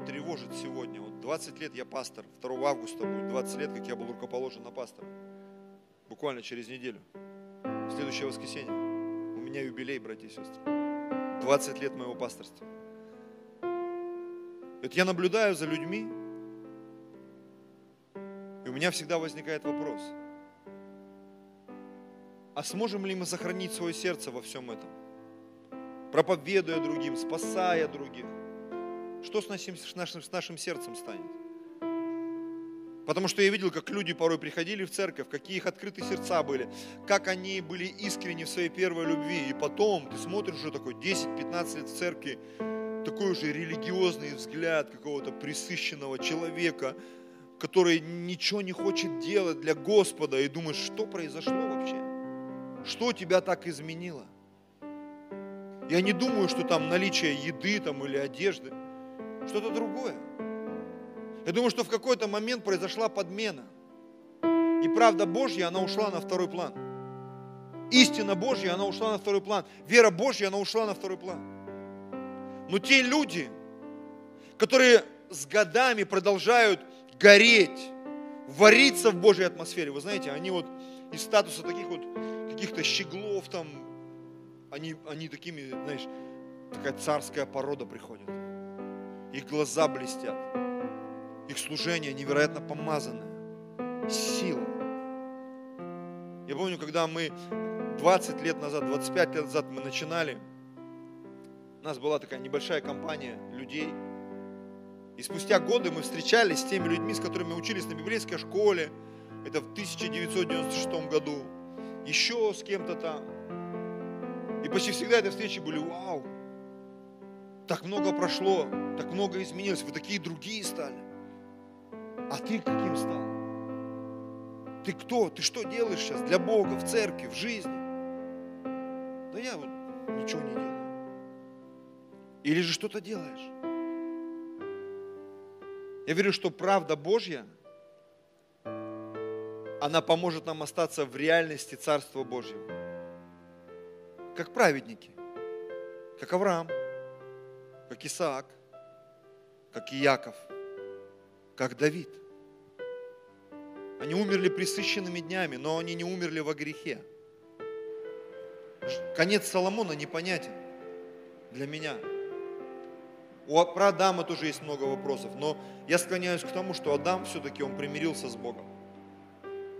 тревожит сегодня? Вот 20 лет я пастор, 2 августа будет 20 лет, как я был рукоположен на пастора. Буквально через неделю. В следующее воскресенье. У меня юбилей, братья и сестры. 20 лет моего пасторства. Это я наблюдаю за людьми, и у меня всегда возникает вопрос, а сможем ли мы сохранить свое сердце во всем этом? Проповедуя другим, спасая других. Что с нашим, с нашим, с нашим сердцем станет? Потому что я видел, как люди порой приходили в церковь, какие их открытые сердца были, как они были искренни в своей первой любви. И потом ты смотришь уже такой 10-15 лет в церкви, такой уже религиозный взгляд какого-то присыщенного человека, который ничего не хочет делать для Господа, и думаешь, что произошло вообще? Что тебя так изменило? Я не думаю, что там наличие еды там, или одежды, что-то другое. Я думаю, что в какой-то момент произошла подмена. И правда Божья, она ушла на второй план. Истина Божья, она ушла на второй план. Вера Божья, она ушла на второй план. Но те люди, которые с годами продолжают гореть, вариться в Божьей атмосфере, вы знаете, они вот из статуса таких вот каких-то щеглов там, они, они такими, знаешь, такая царская порода приходит. Их глаза блестят, их служение невероятно помазанное, сила. Я помню, когда мы 20 лет назад, 25 лет назад мы начинали – у нас была такая небольшая компания людей. И спустя годы мы встречались с теми людьми, с которыми учились на библейской школе. Это в 1996 году. Еще с кем-то там. И почти всегда эти встречи были вау. Так много прошло, так много изменилось. Вы такие другие стали. А ты каким стал? Ты кто? Ты что делаешь сейчас для Бога, в церкви, в жизни? Да я вот ничего не делаю. Или же что-то делаешь? Я верю, что правда Божья, она поможет нам остаться в реальности Царства Божьего. Как праведники, как Авраам, как Исаак, как Иаков, как Давид. Они умерли присыщенными днями, но они не умерли во грехе. Конец Соломона непонятен для меня – у, про Адама тоже есть много вопросов, но я склоняюсь к тому, что Адам все-таки он примирился с Богом.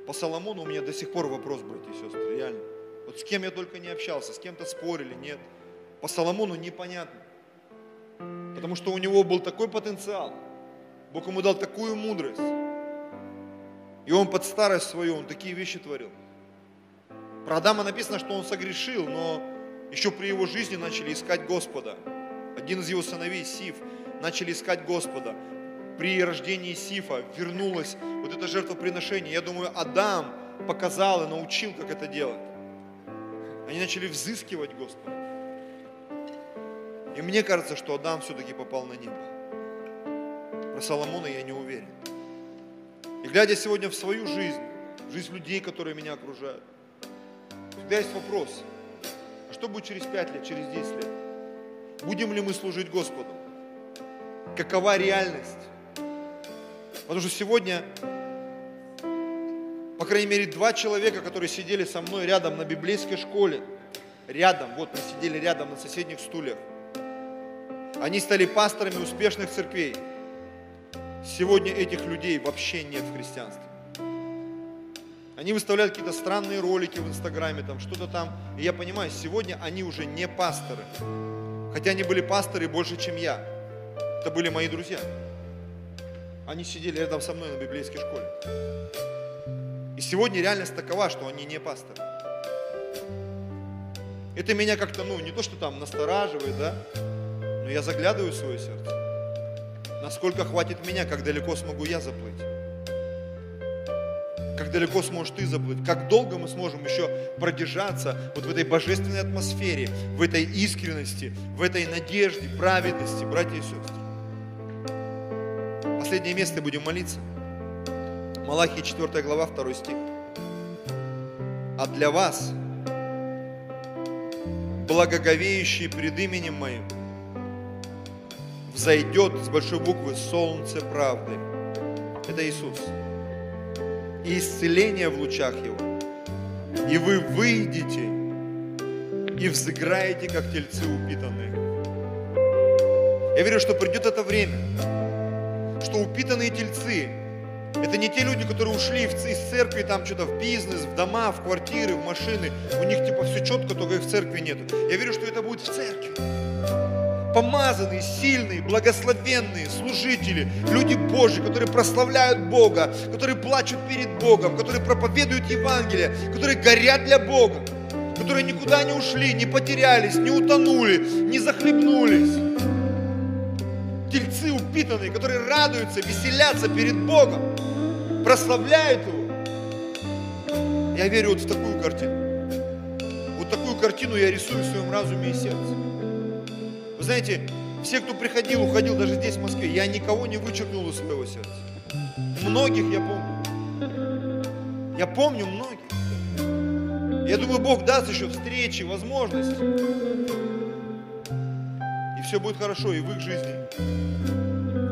По Соломону у меня до сих пор вопрос, братья и сестры, реально. Вот с кем я только не общался, с кем-то спорили, нет. по Соломону непонятно. Потому что у него был такой потенциал. Бог ему дал такую мудрость. И он под старость свою, он такие вещи творил. Про Адама написано, что он согрешил, но еще при его жизни начали искать Господа. Один из его сыновей, Сиф, начали искать Господа. При рождении Сифа вернулось вот это жертвоприношение. Я думаю, Адам показал и научил, как это делать. Они начали взыскивать Господа. И мне кажется, что Адам все-таки попал на небо. Про Соломона я не уверен. И глядя сегодня в свою жизнь, в жизнь людей, которые меня окружают, всегда есть вопрос, а что будет через 5 лет, через 10 лет? Будем ли мы служить Господу? Какова реальность? Потому что сегодня, по крайней мере, два человека, которые сидели со мной рядом на библейской школе, рядом, вот мы сидели рядом на соседних стульях, они стали пасторами успешных церквей. Сегодня этих людей вообще нет в христианстве. Они выставляют какие-то странные ролики в Инстаграме, там что-то там. И я понимаю, сегодня они уже не пасторы. Хотя они были пасторы больше, чем я. Это были мои друзья. Они сидели рядом со мной на библейской школе. И сегодня реальность такова, что они не пасторы. Это меня как-то, ну, не то, что там настораживает, да, но я заглядываю в свое сердце. Насколько хватит меня, как далеко смогу я заплыть? Как далеко сможешь ты заплыть? Как долго мы сможем еще продержаться вот в этой божественной атмосфере, в этой искренности, в этой надежде, праведности, братья и сестры? Последнее место будем молиться. Малахия 4 глава, 2 стих. А для вас, благоговеющие пред именем Моим, взойдет с большой буквы солнце правды. Это Иисус. И исцеление в лучах Его. И вы выйдете и взыграете, как тельцы упитанные. Я верю, что придет это время, что упитанные тельцы это не те люди, которые ушли из церкви, там что-то в бизнес, в дома, в квартиры, в машины. У них типа все четко, только их в церкви нету. Я верю, что это будет в церкви помазанные, сильные, благословенные служители, люди Божьи, которые прославляют Бога, которые плачут перед Богом, которые проповедуют Евангелие, которые горят для Бога, которые никуда не ушли, не потерялись, не утонули, не захлебнулись. Тельцы упитанные, которые радуются, веселятся перед Богом, прославляют Его. Я верю вот в такую картину. Вот такую картину я рисую в своем разуме и сердце. Знаете, все, кто приходил, уходил, даже здесь, в Москве, я никого не вычеркнул из своего сердца. Многих я помню. Я помню многих. Я думаю, Бог даст еще встречи, возможности. И все будет хорошо и в их жизни,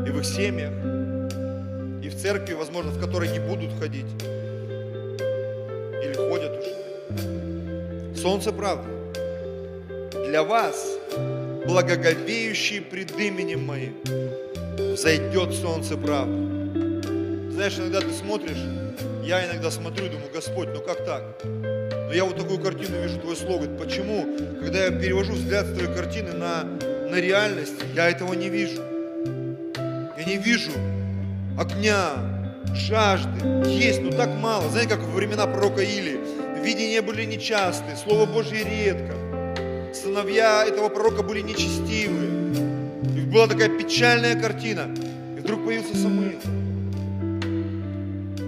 и в их семьях, и в церкви, возможно, в которой не будут ходить. Или ходят уже. Солнце правда. Для вас благоговеющие пред именем моим, зайдет солнце правды. Знаешь, иногда ты смотришь, я иногда смотрю и думаю, Господь, ну как так? Но я вот такую картину вижу, твой слово. Почему? Когда я перевожу взгляд с твоей картины на, на реальность, я этого не вижу. Я не вижу огня, жажды. Есть, но так мало. Знаете, как во времена пророка Или. Видения были нечастые, Слово Божье редко сыновья этого пророка были нечестивы. И была такая печальная картина. И вдруг появился Самуил.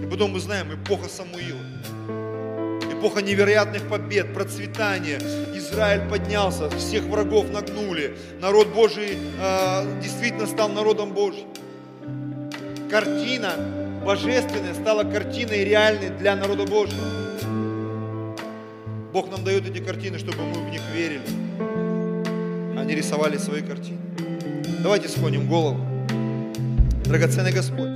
И потом мы знаем, эпоха Самуила. Эпоха невероятных побед, процветания. Израиль поднялся, всех врагов нагнули. Народ Божий э, действительно стал народом Божьим. Картина божественная стала картиной реальной для народа Божьего. Бог нам дает эти картины, чтобы мы в них верили. Они рисовали свои картины. Давайте склоним голову. Драгоценный Господь.